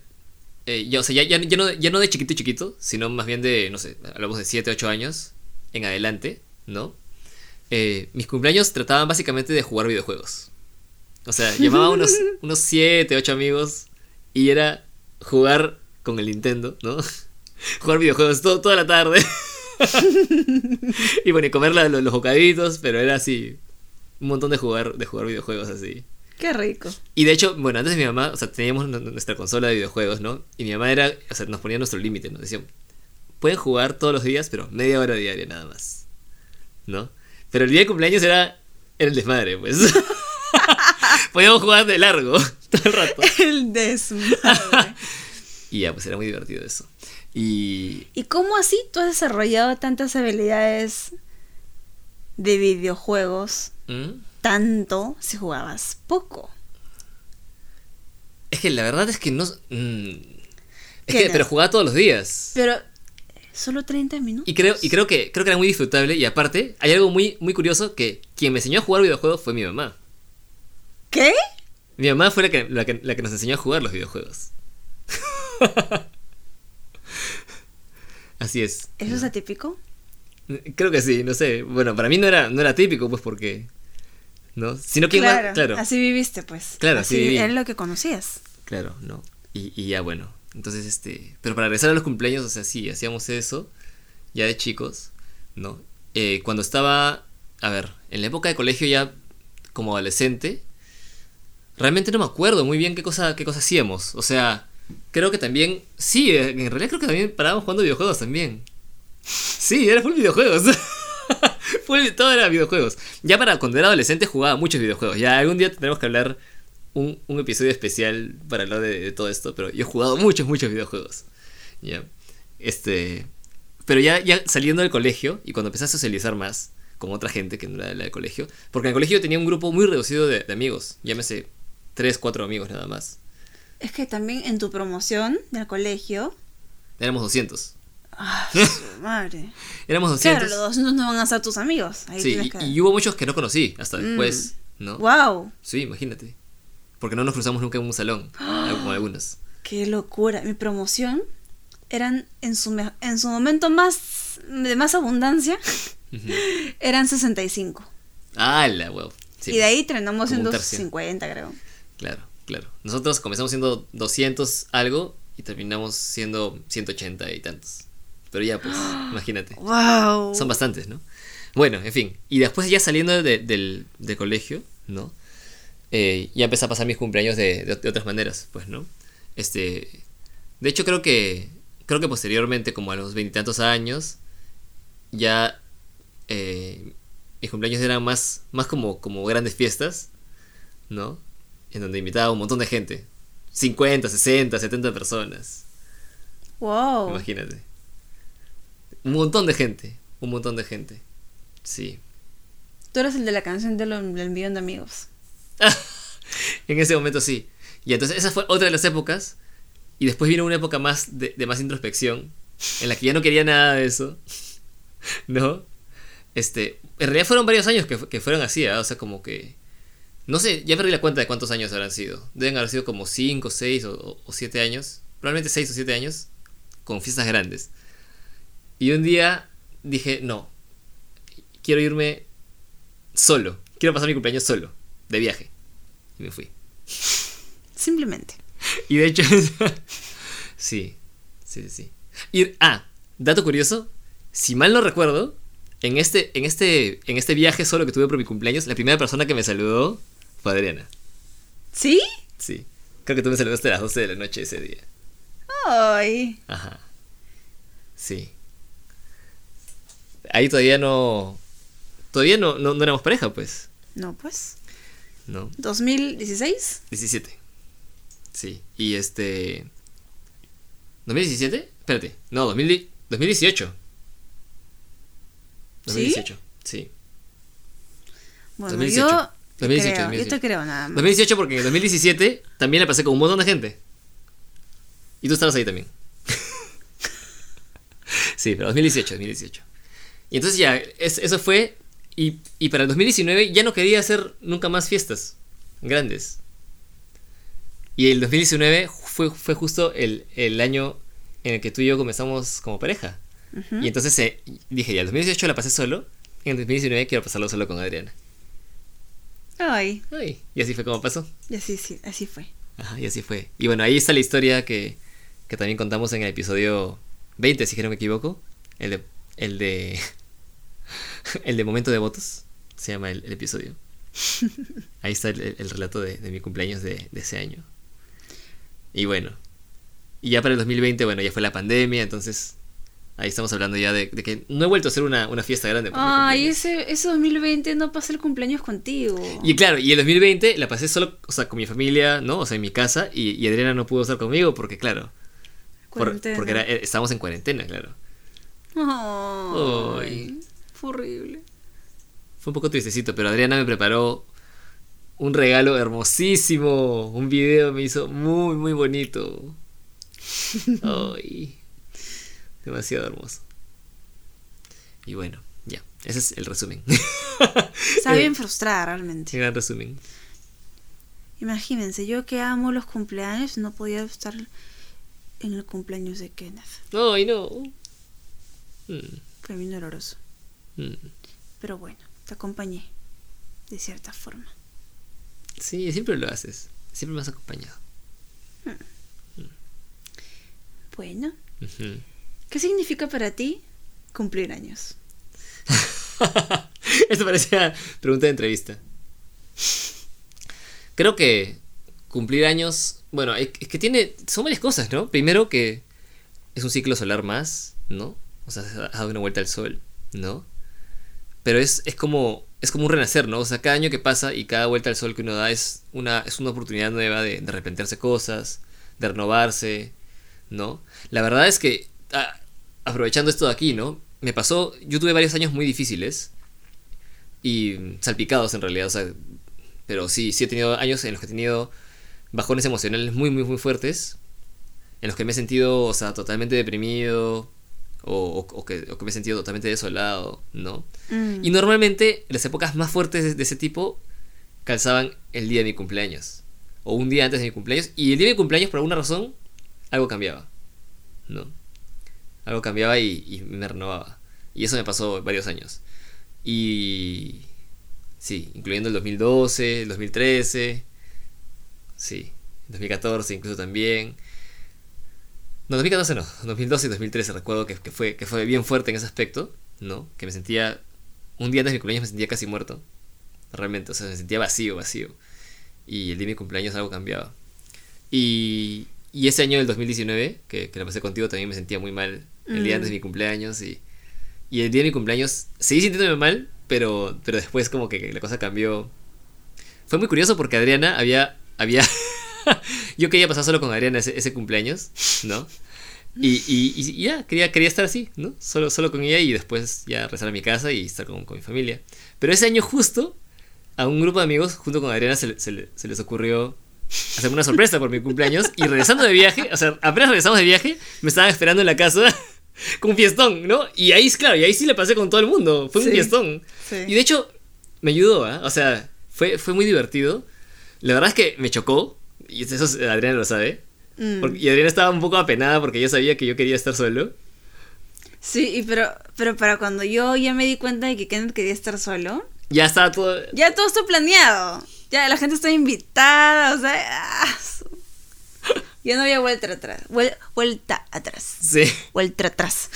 eh, ya, o sea, ya, ya, ya no, ya no de chiquito chiquito, sino más bien de, no sé, hablamos de 7, 8 años en adelante, ¿no? Eh, mis cumpleaños trataban básicamente de jugar videojuegos. O sea, llamaba a unos, (laughs) unos 7, 8 amigos y era jugar con el Nintendo, ¿no? (laughs) Jugar videojuegos todo, toda la tarde. (laughs) y bueno, y comer la- los, los bocaditos, pero era así. Un montón de jugar, de jugar videojuegos así. Qué rico. Y de hecho, bueno, antes de mi mamá, o sea, teníamos nu- nuestra consola de videojuegos, ¿no? Y mi mamá era, o sea, nos ponía nuestro límite, ¿no? Decía, pueden jugar todos los días, pero media hora diaria nada más. ¿no? Pero el día de cumpleaños era, era el desmadre, pues. (laughs) Podíamos jugar de largo todo el rato. El desmadre. Y ya, pues era muy divertido eso. Y ¿Y cómo así tú has desarrollado tantas habilidades de videojuegos ¿Mm? tanto si jugabas poco? es que la verdad es que no... mm, es ¿Qué que, pero jugaba todos los días. Pero solo 30 minutos. Y creo, y creo que creo que era muy disfrutable. Y aparte, hay algo muy, muy curioso que quien me enseñó a jugar videojuegos fue mi mamá. ¿Qué? Mi mamá fue la que, la que, la que nos enseñó a jugar los videojuegos. (laughs) Así es. ¿Eso es atípico? Creo que sí, no sé. Bueno, para mí no era, no era típico, pues porque. ¿No? Sino que claro, así viviste, pues. Claro, así viví. Era lo que conocías. Claro, no. Y, y ya bueno. Entonces, este. Pero para regresar a los cumpleaños, o sea, sí, hacíamos eso. Ya de chicos, ¿no? Eh, cuando estaba. A ver, en la época de colegio ya como adolescente. Realmente no me acuerdo muy bien qué cosa, qué cosa hacíamos. O sea, creo que también. Sí, eh, en realidad creo que también parábamos jugando videojuegos también. Sí, era full videojuegos. (laughs) Todo era videojuegos. Ya para cuando era adolescente jugaba muchos videojuegos. Ya algún día tendremos que hablar un, episodio especial para hablar de, todo esto. Pero yo he jugado muchos, muchos videojuegos. Ya. Este. Pero ya, ya saliendo del colegio y cuando empecé a socializar más con otra gente que no era la del colegio. Porque en el colegio tenía un grupo muy reducido de, de amigos. Llámese 3, 4 amigos nada más. Es que también en tu promoción del colegio. Éramos 200. ¡Ah, (laughs) su madre! Éramos 200. Claro, los 200 no van a ser tus amigos. Ahí sí, y, que... y hubo muchos que no conocí hasta Mm. después, ¿no? ¡Wow! Sí, imagínate. Porque no nos cruzamos nunca en un salón, (gasps) como algunos. ¡Qué locura! Mi promoción eran en su, en su momento más de más abundancia, (laughs) eran 65. ¡Hala, wow! Sí, y de ahí terminamos como un siendo tercio. 50, creo. Claro, claro. Nosotros comenzamos siendo 200 algo y terminamos siendo 180 y tantos. Pero ya, pues, (gasps) imagínate. ¡Wow! Son bastantes, ¿no? Bueno, en fin. Y después ya saliendo de- del, del colegio, ¿no? Eh, ya empecé a pasar mis cumpleaños de, de- de otras maneras, pues, ¿no? Este. De hecho, creo que. Creo que posteriormente, como a los veintitantos años, ya. eh, mis cumpleaños eran más, más como, como grandes fiestas, ¿no? En donde invitaba a un montón de gente. 50, 60, 70 personas. ¡Wow! Imagínate. Un montón de gente. Un montón de gente. Sí. Tú eres el de la canción de lo- del millón de amigos. (laughs) en ese momento sí. Y entonces esa fue otra de las épocas. Y después vino una época más de, de más introspección. En la que ya no quería nada de eso. (laughs) ¿No? Este. En realidad fueron varios años que, que fueron así, ¿ah? O sea, como que. No sé, ya perdí la cuenta de cuántos años habrán sido. Deben haber sido como 5, 6 o 7 años. Probablemente 6 o 7 años. Con fiestas grandes. Y un día dije, no. Quiero irme solo. Quiero pasar mi cumpleaños solo. De viaje. Y me fui. Simplemente. Y de hecho, (laughs) sí, sí, sí. Y, ah, dato curioso, si mal no recuerdo, en este, en este, en este viaje solo que tuve por mi cumpleaños, la primera persona que me saludó fue Adriana. ¿Sí? Sí. Creo que tú me saludaste a las 12 de la noche ese día. ¡Ay! Ajá. Sí. Ahí todavía no. Todavía no, no, no éramos pareja, pues. No, pues. ¿No? ¿2016? 17. Sí. Y este. ¿2017? Espérate. No, 2000 2018. 2018. Sí. Bueno, 2018. yo. Te 2018, creo, 2018. Yo te creo nada más. 2018 porque en 2017 también la pasé con un montón de gente. Y tú estabas ahí también. (laughs) sí, pero 2018, 2018. Y entonces ya, es- eso fue. Y, y para el 2019 ya no quería hacer nunca más fiestas grandes. Y el 2019 fue, fue justo el, el año en el que tú y yo comenzamos como pareja. Ujú. Y entonces eh, dije, ya, el 2018 la pasé solo. En el 2019 quiero pasarlo solo con Adriana. Ay, Ay, y así fue como pasó. y así, sí, así fue. Ajá, y así fue. Y bueno, ahí está la historia que, que también contamos en el episodio 20, si no me equivoco. El de. El de. (laughs) el de momento de votos. Se llama el, el episodio. (laughs) Ahí está el relato de, de mi cumpleaños de, de ese año. Y bueno. Y ya para el 2020, bueno, ya fue la pandemia, entonces. Ahí estamos hablando ya de, de que no he vuelto a hacer una, una fiesta grande. Ay, ese, ese 2020 no pasé el cumpleaños contigo. Y claro, y el 2020 la pasé solo, o sea, con mi familia, ¿no? O sea, en mi casa, y, y Adriana no pudo estar conmigo porque, claro, por- Cuarentena. porque era, eh, estábamos en cuarentena, claro. Ay, Ay. Fue horrible. Fue un poco tristecito, pero Adriana me preparó un regalo hermosísimo. Un video me hizo muy, muy bonito. (laughs) Ay, demasiado hermoso. Y bueno, ya, ese es el resumen. (laughs) Estaba bien frustrada realmente. Gran resumen. Imagínense, yo que amo los cumpleaños, no podía estar en el cumpleaños de Kenneth. No. Mm, Fue bien doloroso. mm. Pero bueno, te acompañé. De cierta forma. Sí, siempre lo haces. Siempre me has acompañado. Bueno, Ujú. ¿Qué significa para ti cumplir años? (laughs) Esto parecía pregunta de entrevista. Creo que cumplir años, bueno, es que tiene, son varias cosas, ¿no? Primero que es un ciclo solar más, ¿no? O sea, ha dado una vuelta al sol, ¿no? Pero es, es como es como un renacer, ¿no? O sea, cada año que pasa y cada vuelta al sol que uno da es una, es una oportunidad nueva de, de replantearse cosas, de renovarse, ¿no? La verdad es que, ah, aprovechando esto de aquí, ¿no? Me pasó, yo tuve varios años muy difíciles y salpicados en realidad, o sea, pero sí, sí he tenido años en los que he tenido bajones emocionales muy, muy, muy fuertes, en los que me he sentido, o sea, totalmente deprimido o, o- o que, o que me he sentido totalmente desolado, ¿no? Mm. Y normalmente las épocas más fuertes de, de ese tipo calzaban el día de mi cumpleaños. O un día antes de mi cumpleaños. Y el día de mi cumpleaños, por alguna razón, algo cambiaba. ¿No? Algo cambiaba y, y me renovaba. Y eso me pasó varios años. Y... Sí, incluyendo el 2012, el 2013. Sí, 2014 incluso también. No, 2014 no, 2012 y 2013 recuerdo que, que fue, que fue bien fuerte en ese aspecto, ¿no? Que me sentía, un día antes de mi cumpleaños me sentía casi muerto, realmente, o sea, me sentía vacío, vacío. Y el día de mi cumpleaños algo cambiaba. Y, y ese año del 2019, que, que lo pasé contigo, también me sentía muy mal el día Mm. antes de mi cumpleaños. Y, y el día de mi cumpleaños seguí sintiéndome mal, pero, pero después como que la cosa cambió. Fue muy curioso porque Adriana había... había (laughs) yo quería pasar solo con Adriana ese, ese cumpleaños, ¿no? Y, y, ya, quería, quería estar así, ¿no? Solo, solo con ella y después ya rezar a mi casa y estar con, con mi familia. Pero ese año justo, a un grupo de amigos, junto con Adriana, se, se se les ocurrió hacerme una sorpresa por mi cumpleaños. Y regresando de viaje, o sea, apenas regresamos de viaje, me estaban esperando en la casa (laughs) con un fiestón, ¿no? Y ahí, claro, y ahí sí le pasé con todo el mundo. Fue un fiestón. Sí. Y de hecho, me ayudó, ¿ah? O sea, fue, fue muy divertido. La verdad es que me chocó, y eso Adriana lo sabe. Mm. porque- y Adriana estaba un poco apenada porque yo sabía que yo quería estar solo. Sí, y pero, pero para cuando yo ya me di cuenta de que Kenneth quería estar solo, Ya estaba todo. ya todo está planeado. Ya la gente está invitada, o sea, ah, ya no había vuelta atrás. Vuel- vuelta atrás. Sí. Vuelta atrás.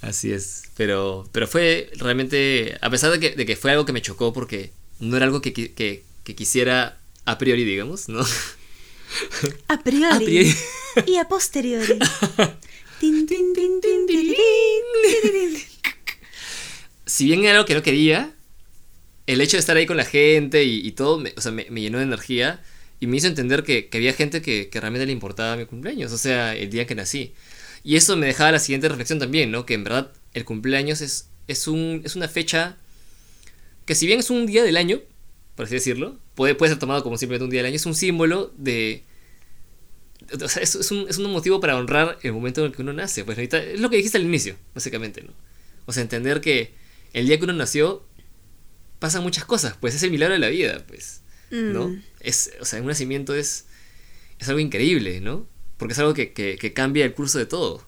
Así es. Pero, pero fue realmente. A pesar de que, de que fue algo que me chocó porque no era algo que, que, que quisiera a priori, digamos, ¿no? A priori. A priori. Y a posteriori. Tin, (laughs) tin, tin, tin, tin, tin, tin, tin. si bien era algo que no quería, el hecho de estar ahí con la gente y, todo, me, o sea, me, llenó de energía y me hizo entender que, había gente que, que realmente le importaba mi cumpleaños, o sea, el día que nací. Y eso me dejaba la siguiente reflexión también, ¿no? Que en verdad el cumpleaños es, es, un, es una fecha que si bien es un día del año, por así decirlo, puede, puede ser tomado como simplemente un día del año, es un símbolo de... O sea, es, un, es un motivo para honrar el momento en el que uno nace. Pues ahorita es lo que dijiste al inicio, básicamente, ¿no? O sea, entender que el día que uno nació pasan muchas cosas, pues es el milagro de la vida, pues, ¿no? Mm. Es, o sea, un nacimiento es, es algo increíble, ¿no? Porque es algo que, que- que cambia el curso de todo.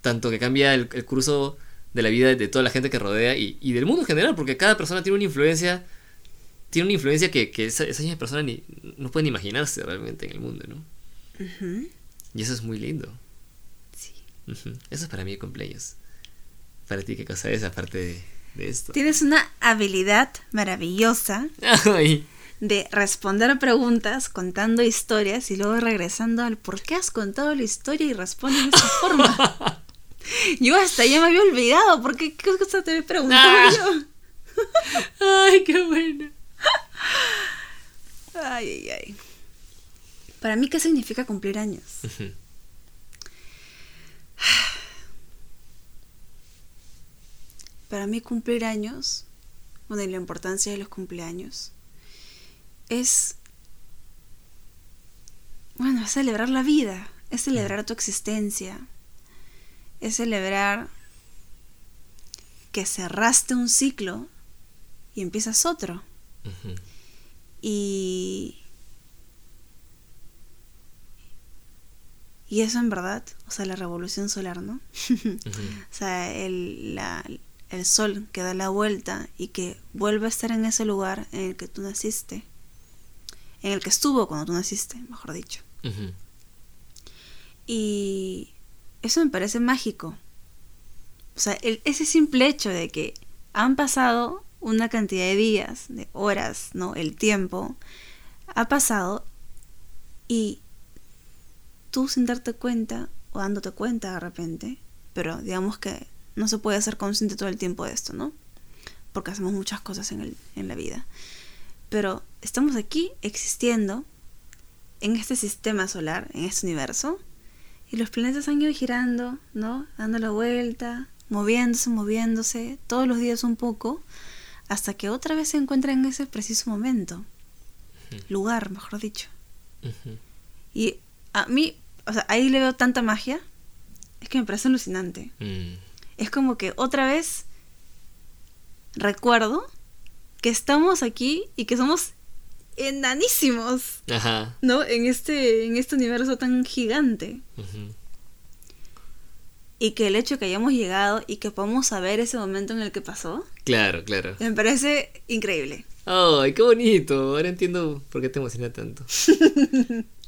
Tanto que cambia el, el curso de la vida de toda la gente que rodea y, y del mundo en general, porque cada persona tiene una influencia, tiene una influencia que, que esa, esa misma persona ni, no pueden imaginarse realmente en el mundo, ¿no? Y eso es muy lindo. Sí. Eso es para mí cumpleaños. Para ti, ¿qué cosa es aparte de, de esto? Tienes una habilidad maravillosa Ay, de responder preguntas contando historias y luego regresando al por qué has contado la historia y responde de esa forma. (laughs) Yo hasta ya me había olvidado, porque qué cosa te había preguntado Ah. yo. (laughs) Ay, qué bueno. Ay, ay, ay. Para mí, ¿qué significa cumplir años? Ujú. (sighs) Para mí cumplir años, bueno, y la importancia de los cumpleaños, es, bueno, es celebrar la vida, es celebrar tu existencia, es celebrar que cerraste un ciclo y empiezas otro. Y... Y eso en verdad, o sea, la revolución solar, ¿no? (laughs) O sea, el, la- el sol que da la vuelta y que vuelve a estar en ese lugar en el que tú naciste. En el que estuvo cuando tú naciste, mejor dicho. Y eso me parece mágico. O sea, el- ese simple hecho de que han pasado una cantidad de días, de horas, ¿no? El tiempo ha pasado y tú sin darte cuenta o dándote cuenta de repente, pero digamos que no se puede ser consciente todo el tiempo de esto, ¿no? Porque hacemos muchas cosas en, el, en la vida. Pero estamos aquí existiendo en este sistema solar, en este universo, y los planetas han ido girando, ¿no? Dando la vuelta, moviéndose, moviéndose, todos los días un poco, hasta que otra vez se encuentran en ese preciso momento. Lugar, mejor dicho. Y a mí, o sea, ahí le veo tanta magia, es que me parece alucinante. Mm. Es como que otra vez recuerdo que estamos aquí y que somos enanísimos, Ajá. ¿no? En este, en este universo tan gigante. Ujú. Y que el hecho que hayamos llegado y que podamos saber ese momento en el que pasó, Claro, claro. me parece increíble. Ay, qué bonito. Ahora entiendo por qué te emociona tanto. (laughs)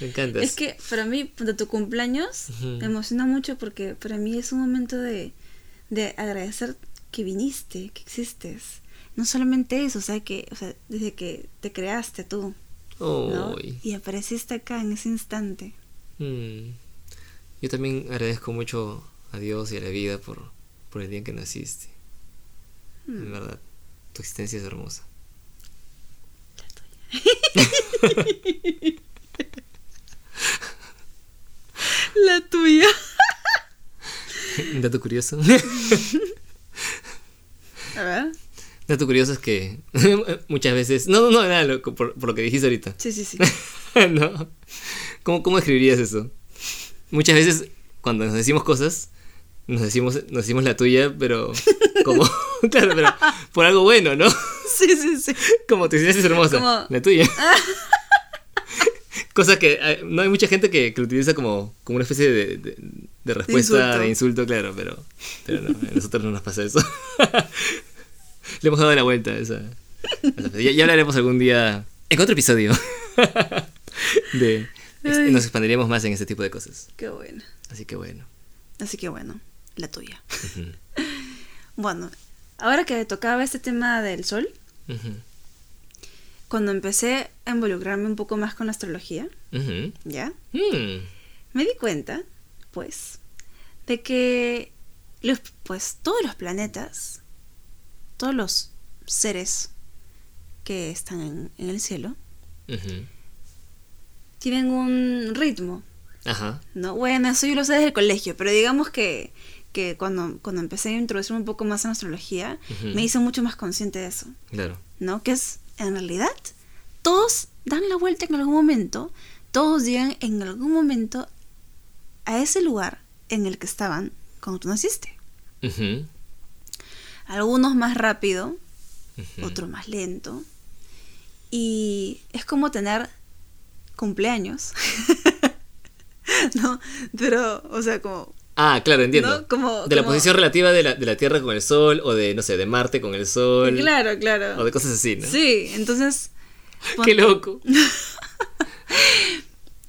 Me encanta. Es que para mí, de tu cumpleaños, me emociona mucho porque para mí es un momento de, de agradecer que viniste, que existes. No solamente eso, o sea, que, o sea, desde que te creaste tú. Y apareciste acá en ese instante. Mm. Yo también agradezco mucho a Dios y a la vida por, por el día en que naciste. En Mm. verdad, tu existencia es hermosa. (laughs) La tuya. (laughs) Un (laughs) dato curioso. A ver. dato curioso es que (laughs) muchas veces. No, no, no, nada, lo- por, por lo que dijiste ahorita. Sí, sí, sí. (laughs) no. ¿Cómo, ¿Cómo describirías eso? Muchas veces cuando nos decimos cosas, nos decimos, nos decimos la tuya, pero como, claro, pero por algo bueno, ¿no? Sí, sí, sí. Como existencia es hermosa, Como- la tuya. Cosa que eh, no hay mucha gente que, que lo utiliza como, como una especie de, de- de respuesta, insulto. de insulto, claro, pero, pero no, a nosotros no nos pasa eso. (laughs) Le hemos dado la vuelta a esa. a Ya, ya hablaremos algún día en otro episodio. (laughs) de, Ay. nos expandiremos más en este tipo de cosas. Qué bueno. Así que bueno. Así que bueno, la tuya. (laughs) Bueno, ahora que tocaba este tema del sol, ujú, cuando empecé a involucrarme un poco más con la astrología. ¿ya? Mm, Me di cuenta, pues, de que los, pues, todos los planetas, todos los seres que están en, en el cielo, tienen un ritmo, Ajá. ¿no? Bueno, eso yo lo sé desde el colegio, pero digamos que, que cuando, cuando empecé a introducirme un poco más en astrología, me hice mucho más consciente de eso, Claro. ¿no? Que es, en realidad, todos dan la vuelta en algún momento, todos llegan en algún momento a ese lugar en el que estaban cuando tú naciste. Algunos más rápido, ujú. otro más lento. Y es como tener cumpleaños. (laughs) ¿No? Pero, o sea, como... Ah, claro, entiendo. ¿no? Como, de la como- posición relativa de la, de la Tierra con el Sol, o de, no sé, de Marte con el Sol. Claro, claro. O de cosas así, ¿no? Sí, entonces... Qué loco. (laughs)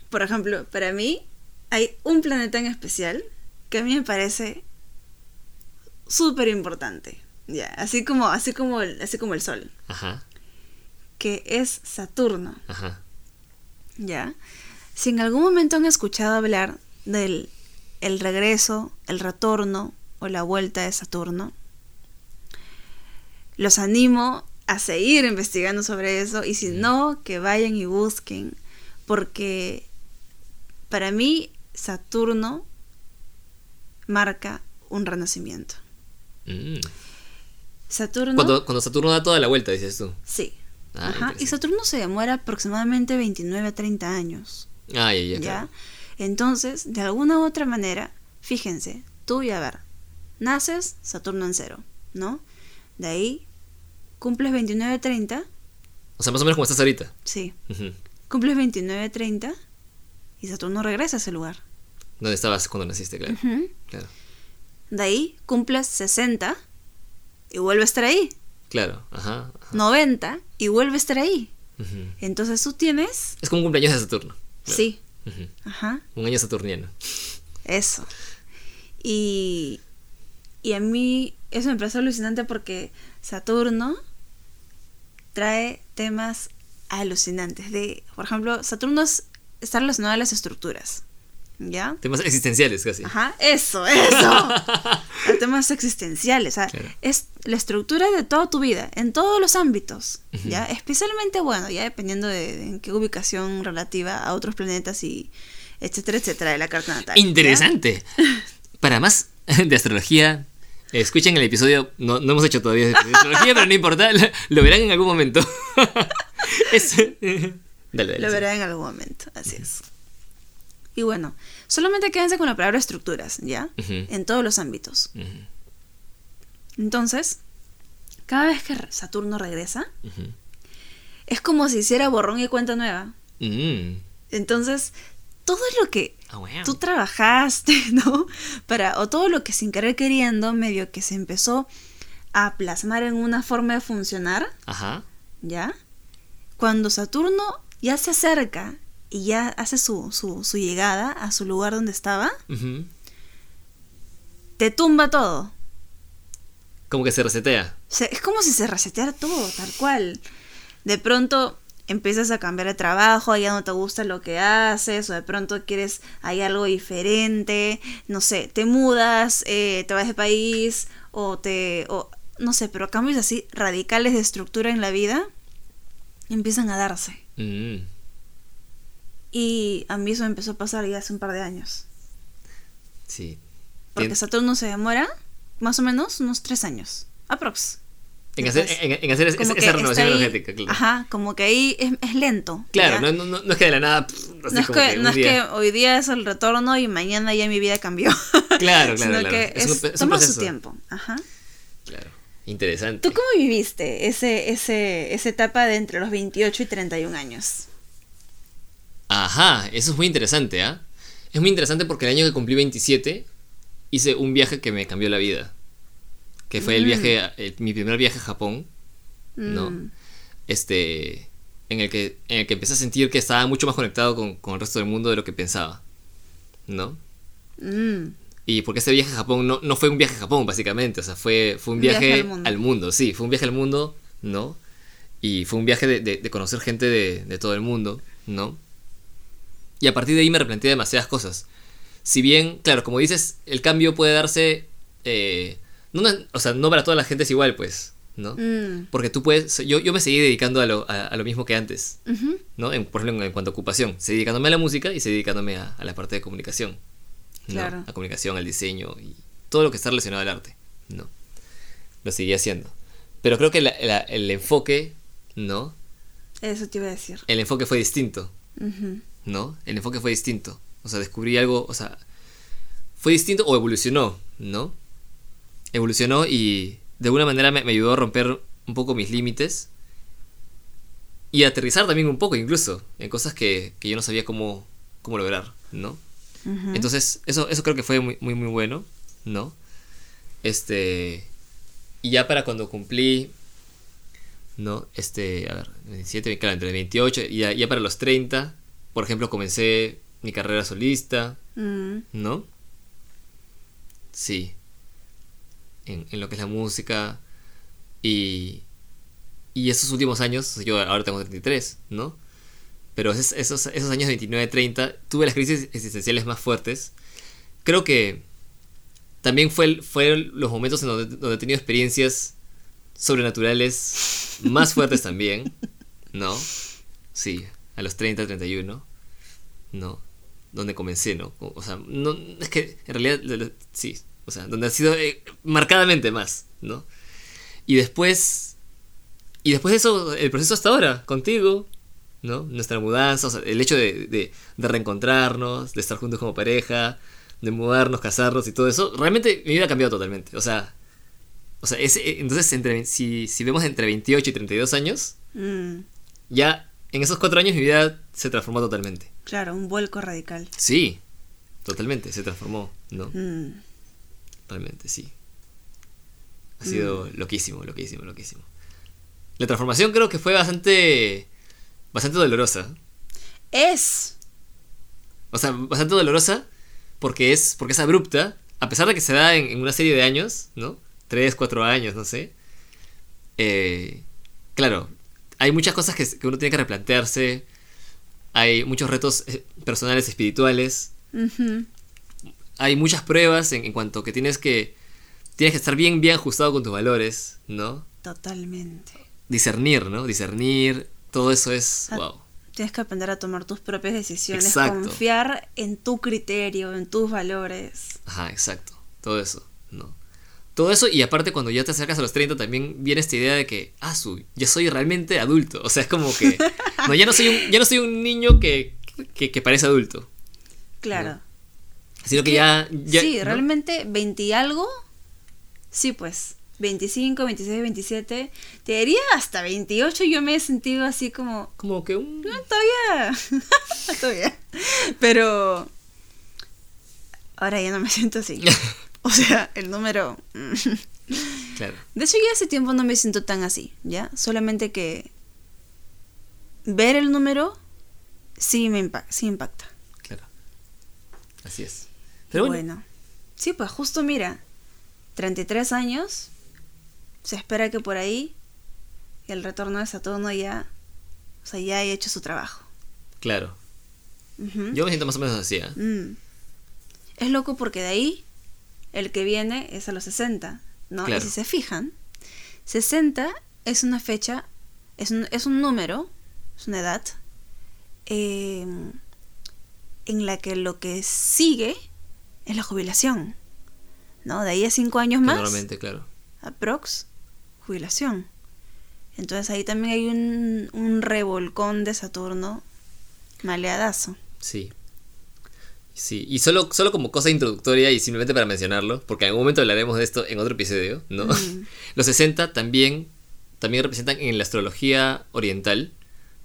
Por ejemplo, para mí hay un planeta en especial que a mí me parece súper importante. Ya, así como, así como el, así como el sol. Ajá. que es Saturno. Ajá. ¿Ya? Si en algún momento han escuchado hablar del el regreso, el retorno o la vuelta de Saturno, los animo a seguir investigando sobre eso y si no, que vayan y busquen, porque para mí Saturno marca un renacimiento. Mm. Saturno... Cuando, cuando Saturno da toda la vuelta, dices tú. Sí. Ah, Ajá. Y. Saturno se demora aproximadamente 29 a 30 años. Ah, ya, ya, ¿Ya? claro. Entonces, de alguna u otra manera, fíjense, tú y a ver, naces Saturno en cero, ¿no? De ahí, cumples 29 30, O sea, más o menos como estás ahorita. sí, Ujú. cumples 29 30 y Saturno regresa a ese lugar. Donde estabas cuando naciste, claro. Claro. De ahí, cumples 60 y vuelve a estar ahí. Claro, ajá. ajá. 90 y vuelve a estar ahí. Entonces tú tienes... Es como un cumpleaños de Saturno. Claro. Sí, Ajá. Un año saturniano. Eso. Y, y a mí eso me parece alucinante porque Saturno trae temas alucinantes. De, por ejemplo, Saturno es- está relacionado a las estructuras. ¿Ya? Temas existenciales casi. Ajá, eso, eso. (laughs) temas existenciales. Claro. Es la estructura de toda tu vida, en todos los ámbitos. ¿Ya? Especialmente, bueno, ya dependiendo de, de en qué ubicación relativa a otros planetas y etcétera, etcétera, de la carta natal. Interesante. (laughs) Para más (laughs) de astrología, escuchen el episodio. No, no hemos hecho todavía de astrología, pero no importa. Lo, lo verán en algún momento. Es- dale, dale. Lo sí. verá en algún momento, así es. Y bueno, solamente quédense con la palabra estructuras, ¿ya? En todos los ámbitos. Entonces, cada vez que Saturno regresa, es como si hiciera borrón y cuenta nueva. Mm. Entonces, todo lo que Ah, wow. tú trabajaste, (laughs) ¿no? Para, o todo lo que sin querer queriendo, medio que se empezó a plasmar en una forma de funcionar, Ajá. ¿ya? Cuando Saturno ya se acerca y ya hace su, su, su llegada a su lugar donde estaba, te tumba todo. Como que se resetea. Se- es como si se reseteara todo, tal cual. De pronto empiezas a cambiar de trabajo, ya no te gusta lo que haces, o de pronto quieres, hay algo diferente, no sé, te mudas, eh, te vas de país, o te, o, no sé, pero cambios así radicales de estructura en la vida empiezan a darse. Mm. Y a mí eso me empezó a pasar ya hace un par de años. Sí. Porque Saturno se demora más o menos unos tres años. Aprox. En hacer, en, en hacer es- esa renovación ahí- energética, claro. Ajá, como que ahí es, es lento. Claro, no, no, no, es que de la nada. pff, así No es, como que, no es que hoy día es el retorno y mañana ya mi vida cambió. Claro, claro, (laughs) Sino claro. que Es un- toma su tiempo. Ajá. Claro. Interesante. ¿Tú cómo viviste ese, ese, esa etapa de entre los 28 y 31 años? Ajá, eso es muy interesante, ¿ah? Es muy interesante porque el año que cumplí 27 hice un viaje que me cambió la vida. Que fue el Mm. viaje, el- mi primer viaje a Japón, ¿no? Mm, Este, en el que, en el que empecé a sentir que estaba mucho más conectado con, con el resto del mundo de lo que pensaba, ¿no? mm, Y porque este viaje a Japón no, no fue un viaje a Japón, básicamente. O sea, fue, fue un Un viaje, viaje al mundo. al mundo. Sí, fue un viaje al mundo, ¿no? Y fue un viaje de, de- de conocer gente de, de todo el mundo, ¿no? Y a partir de ahí me replanteé demasiadas cosas. Si bien, claro, como dices, el cambio puede darse. eh, no, o sea, no para toda la gente es igual, pues, ¿no? mm, Porque tú puedes. Yo, yo me seguí dedicando a lo, a, a lo mismo que antes, ujú, ¿no? En- por ejemplo, en, en cuanto a ocupación. Seguí dedicándome a la música y seguí dedicándome a, a la parte de comunicación. ¿no? Claro. A comunicación, al diseño y todo lo que está relacionado al arte, ¿no? Lo seguí haciendo. Pero creo que la- la- el enfoque, ¿no? Eso te iba a decir. El enfoque fue distinto, Ujú, ¿no? El enfoque fue distinto. O sea, descubrí algo, o sea, fue distinto o evolucionó, ¿no? Evolucionó y de alguna manera me, me ayudó a romper un poco mis límites y a aterrizar también un poco incluso en cosas que, que yo no sabía cómo, cómo lograr, ¿no? Entonces, eso, eso creo que fue muy, muy, muy bueno, ¿no? Este. Y ya para cuando cumplí. ¿No? Este. A ver, 27, claro, entre 28 y ya, ya para los 30. Por ejemplo, comencé mi carrera solista, Mm, ¿no? Sí. En, en lo que es la música. Y. Y esos últimos años, yo ahora tengo 33, ¿no? Pero esos, esos, esos años 29, 30, tuve las crisis existenciales más fuertes. Creo que también fue, fueron los momentos en donde, donde he tenido experiencias sobrenaturales más fuertes también, ¿no? Sí, a los 30, 31, ¿no? Donde comencé, ¿no? O sea, no, es que en realidad, sí, o sea, donde ha sido eh, marcadamente más, ¿no? Y después, y después de eso, el proceso hasta ahora, contigo, ¿no? Nuestra mudanza, o sea, el hecho de, de, de reencontrarnos, de estar juntos como pareja, de mudarnos, casarnos y todo eso, realmente mi vida ha cambiado totalmente. O sea, o sea ese, entonces entre, si, si vemos entre 28 y 32 años, Mm, ya en esos cuatro años mi vida se transformó totalmente. claro, un vuelco radical. Sí, totalmente, se transformó, ¿no? Mm, Realmente, sí. Ha sido loquísimo, loquísimo, loquísimo. La transformación creo que fue bastante. bastante dolorosa. Es. O sea, bastante dolorosa porque es, porque es abrupta, a pesar de que se da en, en una serie de años, ¿no? Tres, cuatro años, no sé. Eh, claro, hay muchas cosas que, que uno tiene que replantearse. Hay muchos retos eh, personales, espirituales. Hay muchas pruebas en, en cuanto que tienes que. Tienes que estar bien, bien ajustado con tus valores, ¿no? Totalmente. Discernir, ¿no? Discernir. Todo eso es. Wow. Tienes que aprender a tomar tus propias decisiones, Exacto. confiar en tu criterio, en tus valores. Ajá, exacto. Todo eso. Todo eso, y aparte cuando ya te acercas a los 30 también viene esta idea de que, ah, su, ya soy realmente adulto. O sea, es como que, no, ya no soy un, ya no soy un niño que, que, que parece adulto. Claro. Sino que ya, ya- sí, ¿no? realmente 20 y algo. Sí, pues. 25, 26, 27. Te diría hasta 28 yo me he sentido así como... Como que un... "No, todavía. (laughs) todavía. Pero... Ahora ya no me siento así. (laughs) (laughs) O sea, el número... mm. Claro, De hecho, ya hace tiempo no me siento tan así, ¿ya? Solamente que ver el número sí me impa- sí impacta. claro. Así es. Pero bueno, bueno. Sí, pues justo mira, 33 años, se espera que por ahí el retorno de Saturno ya, o sea, ya haya hecho su trabajo. claro. Yo me siento más o menos así, ¿ah? Mm. Es loco porque de ahí el que viene es a los 60, ¿no? Claro. Y si se fijan, 60 es una fecha, es un, es un número, es una edad, eh, en la que lo que sigue es la jubilación, ¿no? De ahí a 5 años más, Normalmente, claro. aprox, jubilación. Entonces ahí también hay un, un revolcón de Saturno maleadazo. Sí. Sí, y solo, solo como cosa introductoria y simplemente para mencionarlo, porque en algún momento hablaremos de esto en otro episodio, ¿no? Mm. (laughs) Los 60 también, también representan en la astrología oriental,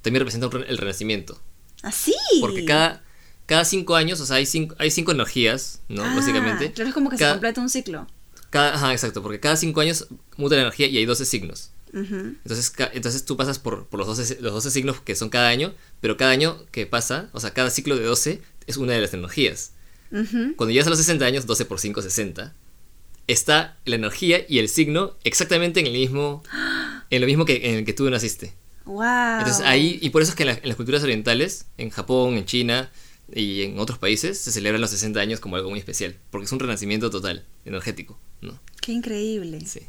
también representan el renacimiento. Así. Porque cada, cada cinco años, o sea, hay cinco, hay cinco energías, ¿no? Ah, Básicamente. Claro, es como que se completa un ciclo. Cada, ajá, exacto, porque cada cinco años muta la energía y hay 12 signos. Entonces, entonces tú pasas por, por los, 12, los 12 signos que son cada año, pero cada año que pasa, o sea, cada ciclo de 12 es una de las energías. Cuando llegas a los 60 años, 12 por 5, 60, está la energía y el signo exactamente en el mismo, en lo mismo que en el que tú naciste. Wow. Entonces ahí, y por eso es que en, la- en las culturas orientales, en Japón, en China y en otros países, se celebran los 60 años como algo muy especial, porque es un renacimiento total, energético, ¿no? Qué increíble. Sí.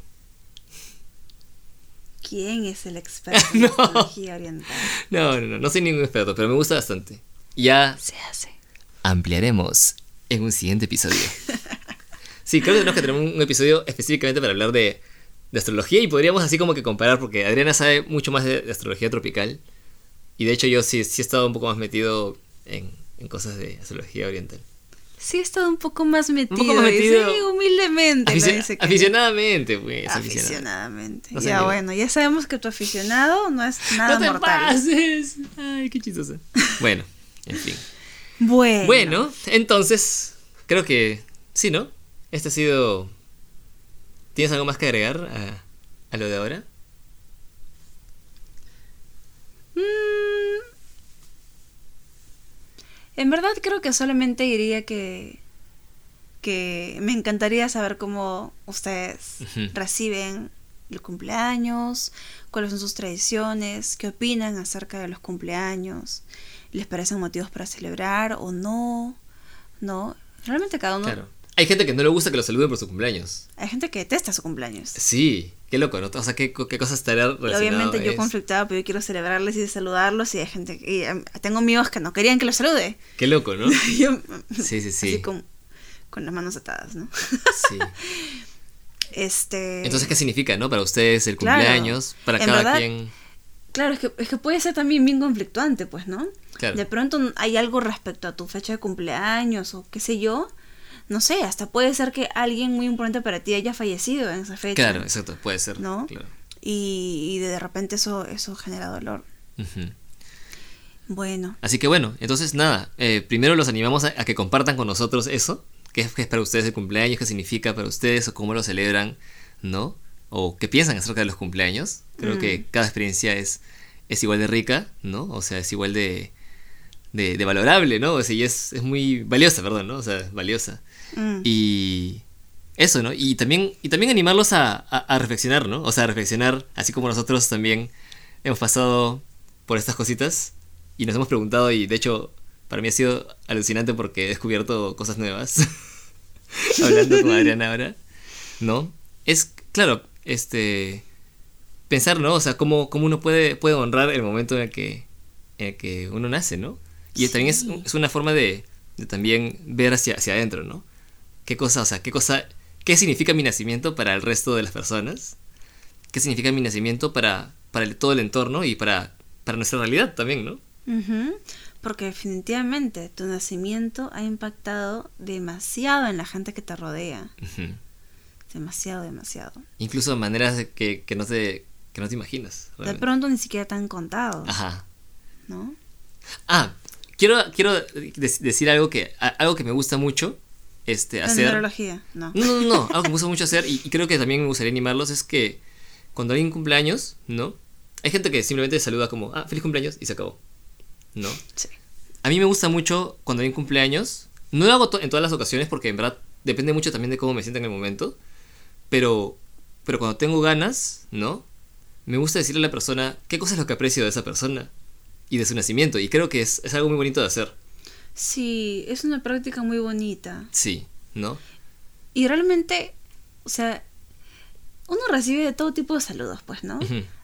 ¿Quién es el (laughs) experto en No. astrología oriental? No, no, no, no soy ningún experto, pero me gusta bastante. Ya Se hace. Ampliaremos en un siguiente episodio. (laughs) Sí, creo que tenemos que tener un un episodio específicamente para hablar de, de astrología y podríamos así como que comparar, porque Adriana sabe mucho más de, de astrología tropical y de hecho yo sí, sí he estado un poco más metido en, en cosas de astrología oriental. Sí, he estado un poco más metido. poco más y metido. Sí, humildemente. Afici- dice que- aficionadamente, pues. aficionada. Aficionadamente. No sé ya bueno, ya sabemos que tu aficionado no es (laughs) nada ¡No te mortal. pases! Ay, qué chistosa. (laughs) Bueno, en fin. Bueno. Bueno, entonces, creo que sí, ¿no? Este ha sido... ¿Tienes algo más que agregar a, a lo de ahora? Mm, En verdad creo que solamente diría que que me encantaría saber cómo ustedes reciben el cumpleaños, cuáles son sus tradiciones, qué opinan acerca de los cumpleaños, les parecen motivos para celebrar o no, ¿no? Realmente cada uno... Claro. Hay gente que no le gusta que lo saluden por su cumpleaños. Hay gente que detesta su cumpleaños. Sí, qué loco, ¿no? O sea, qué, qué cosas relacionado obviamente yo es? conflictada, pero yo quiero celebrarles y saludarlos y hay gente y, em, tengo amigos que no querían que los salude. Qué loco, ¿no? (laughs) Yo, Sí, sí, sí. Así con, con las manos atadas, ¿no? Sí. (laughs) Este... Entonces, ¿qué significa, no? Para ustedes el Claro. cumpleaños, para cada verdad, quien. Claro, es que, es que puede ser también bien conflictuante, pues, ¿no? Claro. De pronto hay algo respecto a tu fecha de cumpleaños o qué sé yo. No sé, hasta puede ser que alguien muy importante para ti haya fallecido en esa fecha. Claro, exacto, puede ser. ¿No? Claro. Y, y de repente eso, eso genera dolor. Bueno, Así que bueno, entonces nada, eh, primero los animamos a, a que compartan con nosotros eso, qué es, qué es para ustedes el cumpleaños, qué significa para ustedes o cómo lo celebran, ¿no? O qué piensan acerca de los cumpleaños. Creo Mm. que cada experiencia es, es igual de rica, ¿no? O sea, es igual de, de, de valorable, ¿no? O sea, y es, es muy valiosa, perdón, ¿no? O sea, valiosa. mm, Y eso, ¿no? Y también, y también animarlos a, a- a reflexionar, ¿no? O sea, a reflexionar, así como nosotros también hemos pasado por estas cositas y nos hemos preguntado y de hecho para mí ha sido alucinante porque he descubierto cosas nuevas. (laughs) Hablando con Adriana ahora, ¿no? Es, claro, este... Pensar, ¿no? O sea, cómo, cómo uno puede, puede honrar el momento en el que, en el que uno nace, ¿no? Y también es, una forma de, de también ver hacia, hacia adentro, ¿no? qué cosa, o sea, qué cosa, qué significa mi nacimiento para el resto de las personas, qué significa mi nacimiento para, para el- todo el entorno y para, para nuestra realidad también, ¿no? Porque definitivamente tu nacimiento ha impactado demasiado en la gente que te rodea. Demasiado, demasiado. Incluso maneras de que, que no te, que no te imaginas. De pronto ni siquiera te han contado, Ajá. ¿no? Ah, quiero, quiero de- decir algo que, algo que me gusta mucho este, hacer. no. No, no, no, algo que me gusta mucho hacer y, y creo que también me gustaría animarlos es que cuando alguien cumpleaños, ¿no? Hay gente que simplemente saluda como, ah, feliz cumpleaños y se acabó, ¿no? Sí. A mí me gusta mucho cuando alguien cumpleaños, no lo hago to- en todas las ocasiones porque en verdad depende mucho también de cómo me sienta en el momento, pero, pero cuando tengo ganas, ¿no? Me gusta decirle a la persona qué cosa es lo que aprecio de esa persona y de su nacimiento y creo que es, es algo muy bonito de hacer, Sí, es una práctica muy bonita. sí, ¿no? Y realmente, o sea, uno recibe de todo tipo de saludos, pues, ¿no?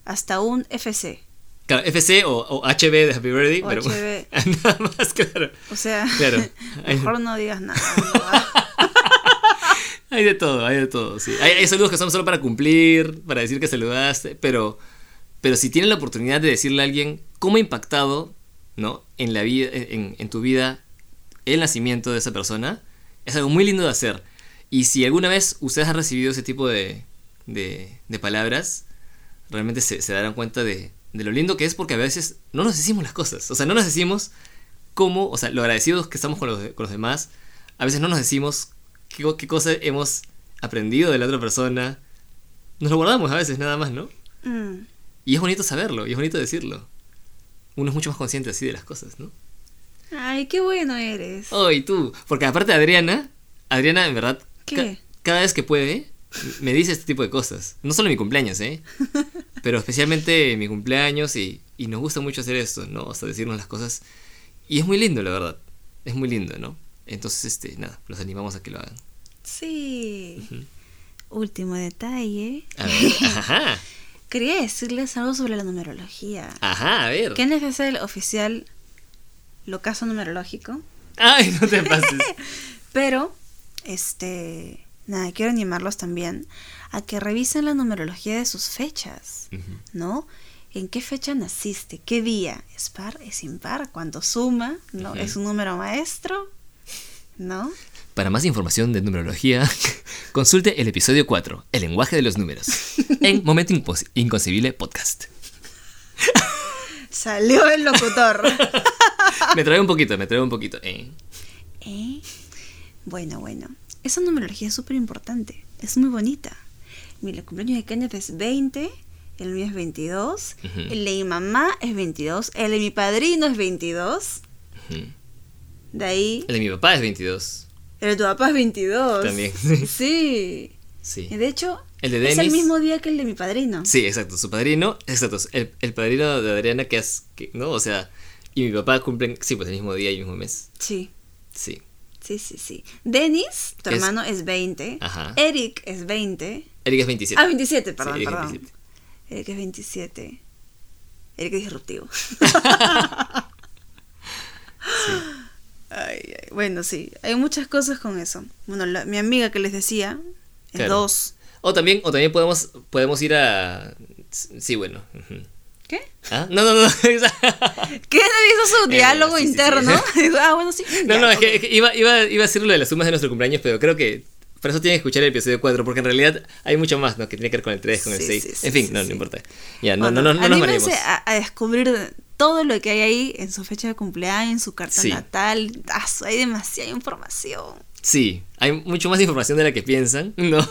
Hasta un FC. Claro, FC o, o HB de Happy Birthday, O pero HB. (laughs) nada más, claro. O sea, Claro. (laughs) mejor no digas nada. (laughs) ¿no? Hay de todo, hay de todo, sí. Hay, hay saludos que son solo para cumplir, para decir que saludaste, pero, pero si tienes la oportunidad de decirle a alguien cómo ha impactado, ¿no? En la vida, en, tu vida, el nacimiento de esa persona, es algo muy lindo de hacer. Y si alguna vez ustedes han recibido ese tipo de, de, palabras, realmente se, darán cuenta de, de lo lindo que es porque a veces no nos decimos las cosas. O sea, no nos decimos cómo, o sea, lo agradecidos que estamos con los, con los demás, a veces no nos decimos qué, qué cosa hemos aprendido de la otra persona. Nos lo guardamos a veces nada más, ¿no? Mm, Y es bonito saberlo, y es bonito decirlo. Uno es mucho más consciente así de las cosas, ¿no? Ay, qué bueno eres. Oh, y tú. Porque aparte Adriana, Adriana en verdad, ¿Qué? ca- cada vez que puede, me dice este tipo de cosas. No solo en mi cumpleaños, ¿eh? (laughs) Pero especialmente en mi cumpleaños y, y nos gusta mucho hacer esto, ¿no? O sea, decirnos las cosas. Y es muy lindo, la verdad. Es muy lindo, ¿no? Entonces, este, nada, los animamos a que lo hagan. Sí. Último detalle. A ver, ajá, Quería decirles algo sobre la numerología. ajá, a ver. ¿Quién es el oficial locazo numerológico? Ay, no te pases. (laughs) Pero, este, nada, quiero animarlos también a que revisen la numerología de sus fechas. ¿no? ¿En qué fecha naciste? ¿Qué día? ¿Es par? ¿Es impar? ¿Cuánto suma? ¿No? ¿Es un número maestro? ¿No? Para más información de numerología, (laughs) consulte el episodio 4, El lenguaje de los números, en (laughs) Momento Inconcebible Podcast. Salió el locutor. (laughs) Me trae un poquito, me trae un poquito. eh. ¿Eh? Bueno, bueno. Esa numerología es súper importante. Es muy bonita. Mira, el cumpleaños de Kenneth es 20, el mío es 22, Ujú. el de mi mamá es 22, el de mi padrino es 22. Ujú. De ahí, El de mi papá es 22. El de tu papá es 22. También. (laughs) Sí. Sí. Y de hecho, El de Es Dennis. el mismo día que el de mi padrino. Sí, exacto. Su padrino, exacto. El, el padrino de Adriana, que es, que, ¿no? O sea, y mi papá cumplen, sí, pues el mismo día y el mismo mes. Sí. Sí. Sí, sí, sí. Dennis, tu Es- hermano, es 20. Ajá. Eric es 20. Eric es 27. Ah, 27, perdón, Eric es perdón. 27. Eric es 27. Eric es disruptivo. (laughs) Ay, ay, Bueno, sí, hay muchas cosas con eso. Bueno, la- mi amiga que les decía es Claro. dos. O también, o también podemos, podemos ir a. Sí, bueno. ¿Qué? ¿Ah? No, no, no. (laughs) ¿Qué? ¿Hizo su Eh, diálogo sí, sí, sí. interno? (laughs) ah, bueno, sí. No, ya, no, es que, ok. es que iba, iba, iba a decir lo de las sumas de nuestro cumpleaños, pero creo que por eso tienen que escuchar el episodio 4, porque en realidad hay mucho más, ¿no? Que tiene que ver con el 3, con el Sí, 6. sí, sí, en fin, sí, no, sí. no importa. Ya, no, Bueno, no, no, no nos a, a descubrir todo lo que hay ahí en su fecha de cumpleaños, en su carta Sí. natal. Ah, hay demasiada información. Sí, hay mucho más información de la que piensan. (laughs) No.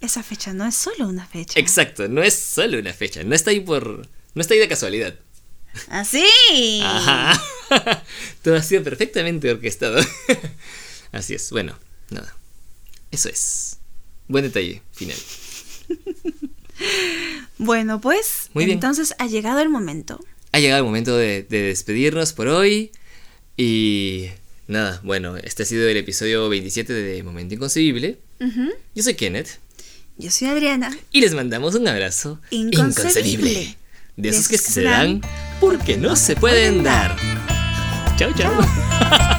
Esa fecha no es solo una fecha. Exacto, no es solo una fecha, no está ahí por. No está ahí de casualidad. Así. Ajá. (laughs) Todo ha sido perfectamente orquestado. (laughs) Así es, bueno, nada. Eso es. Buen detalle final. Bueno, pues Muy bien. entonces ha llegado el momento. Ha llegado el momento de, de despedirnos por hoy. Y nada, bueno, este ha sido el episodio 27 de Momento Inconcebible. Yo soy Kenneth Yo soy Adriana. y les mandamos un abrazo Inconcebible. De esos que se dan porque no se pueden dar. Chao, chao.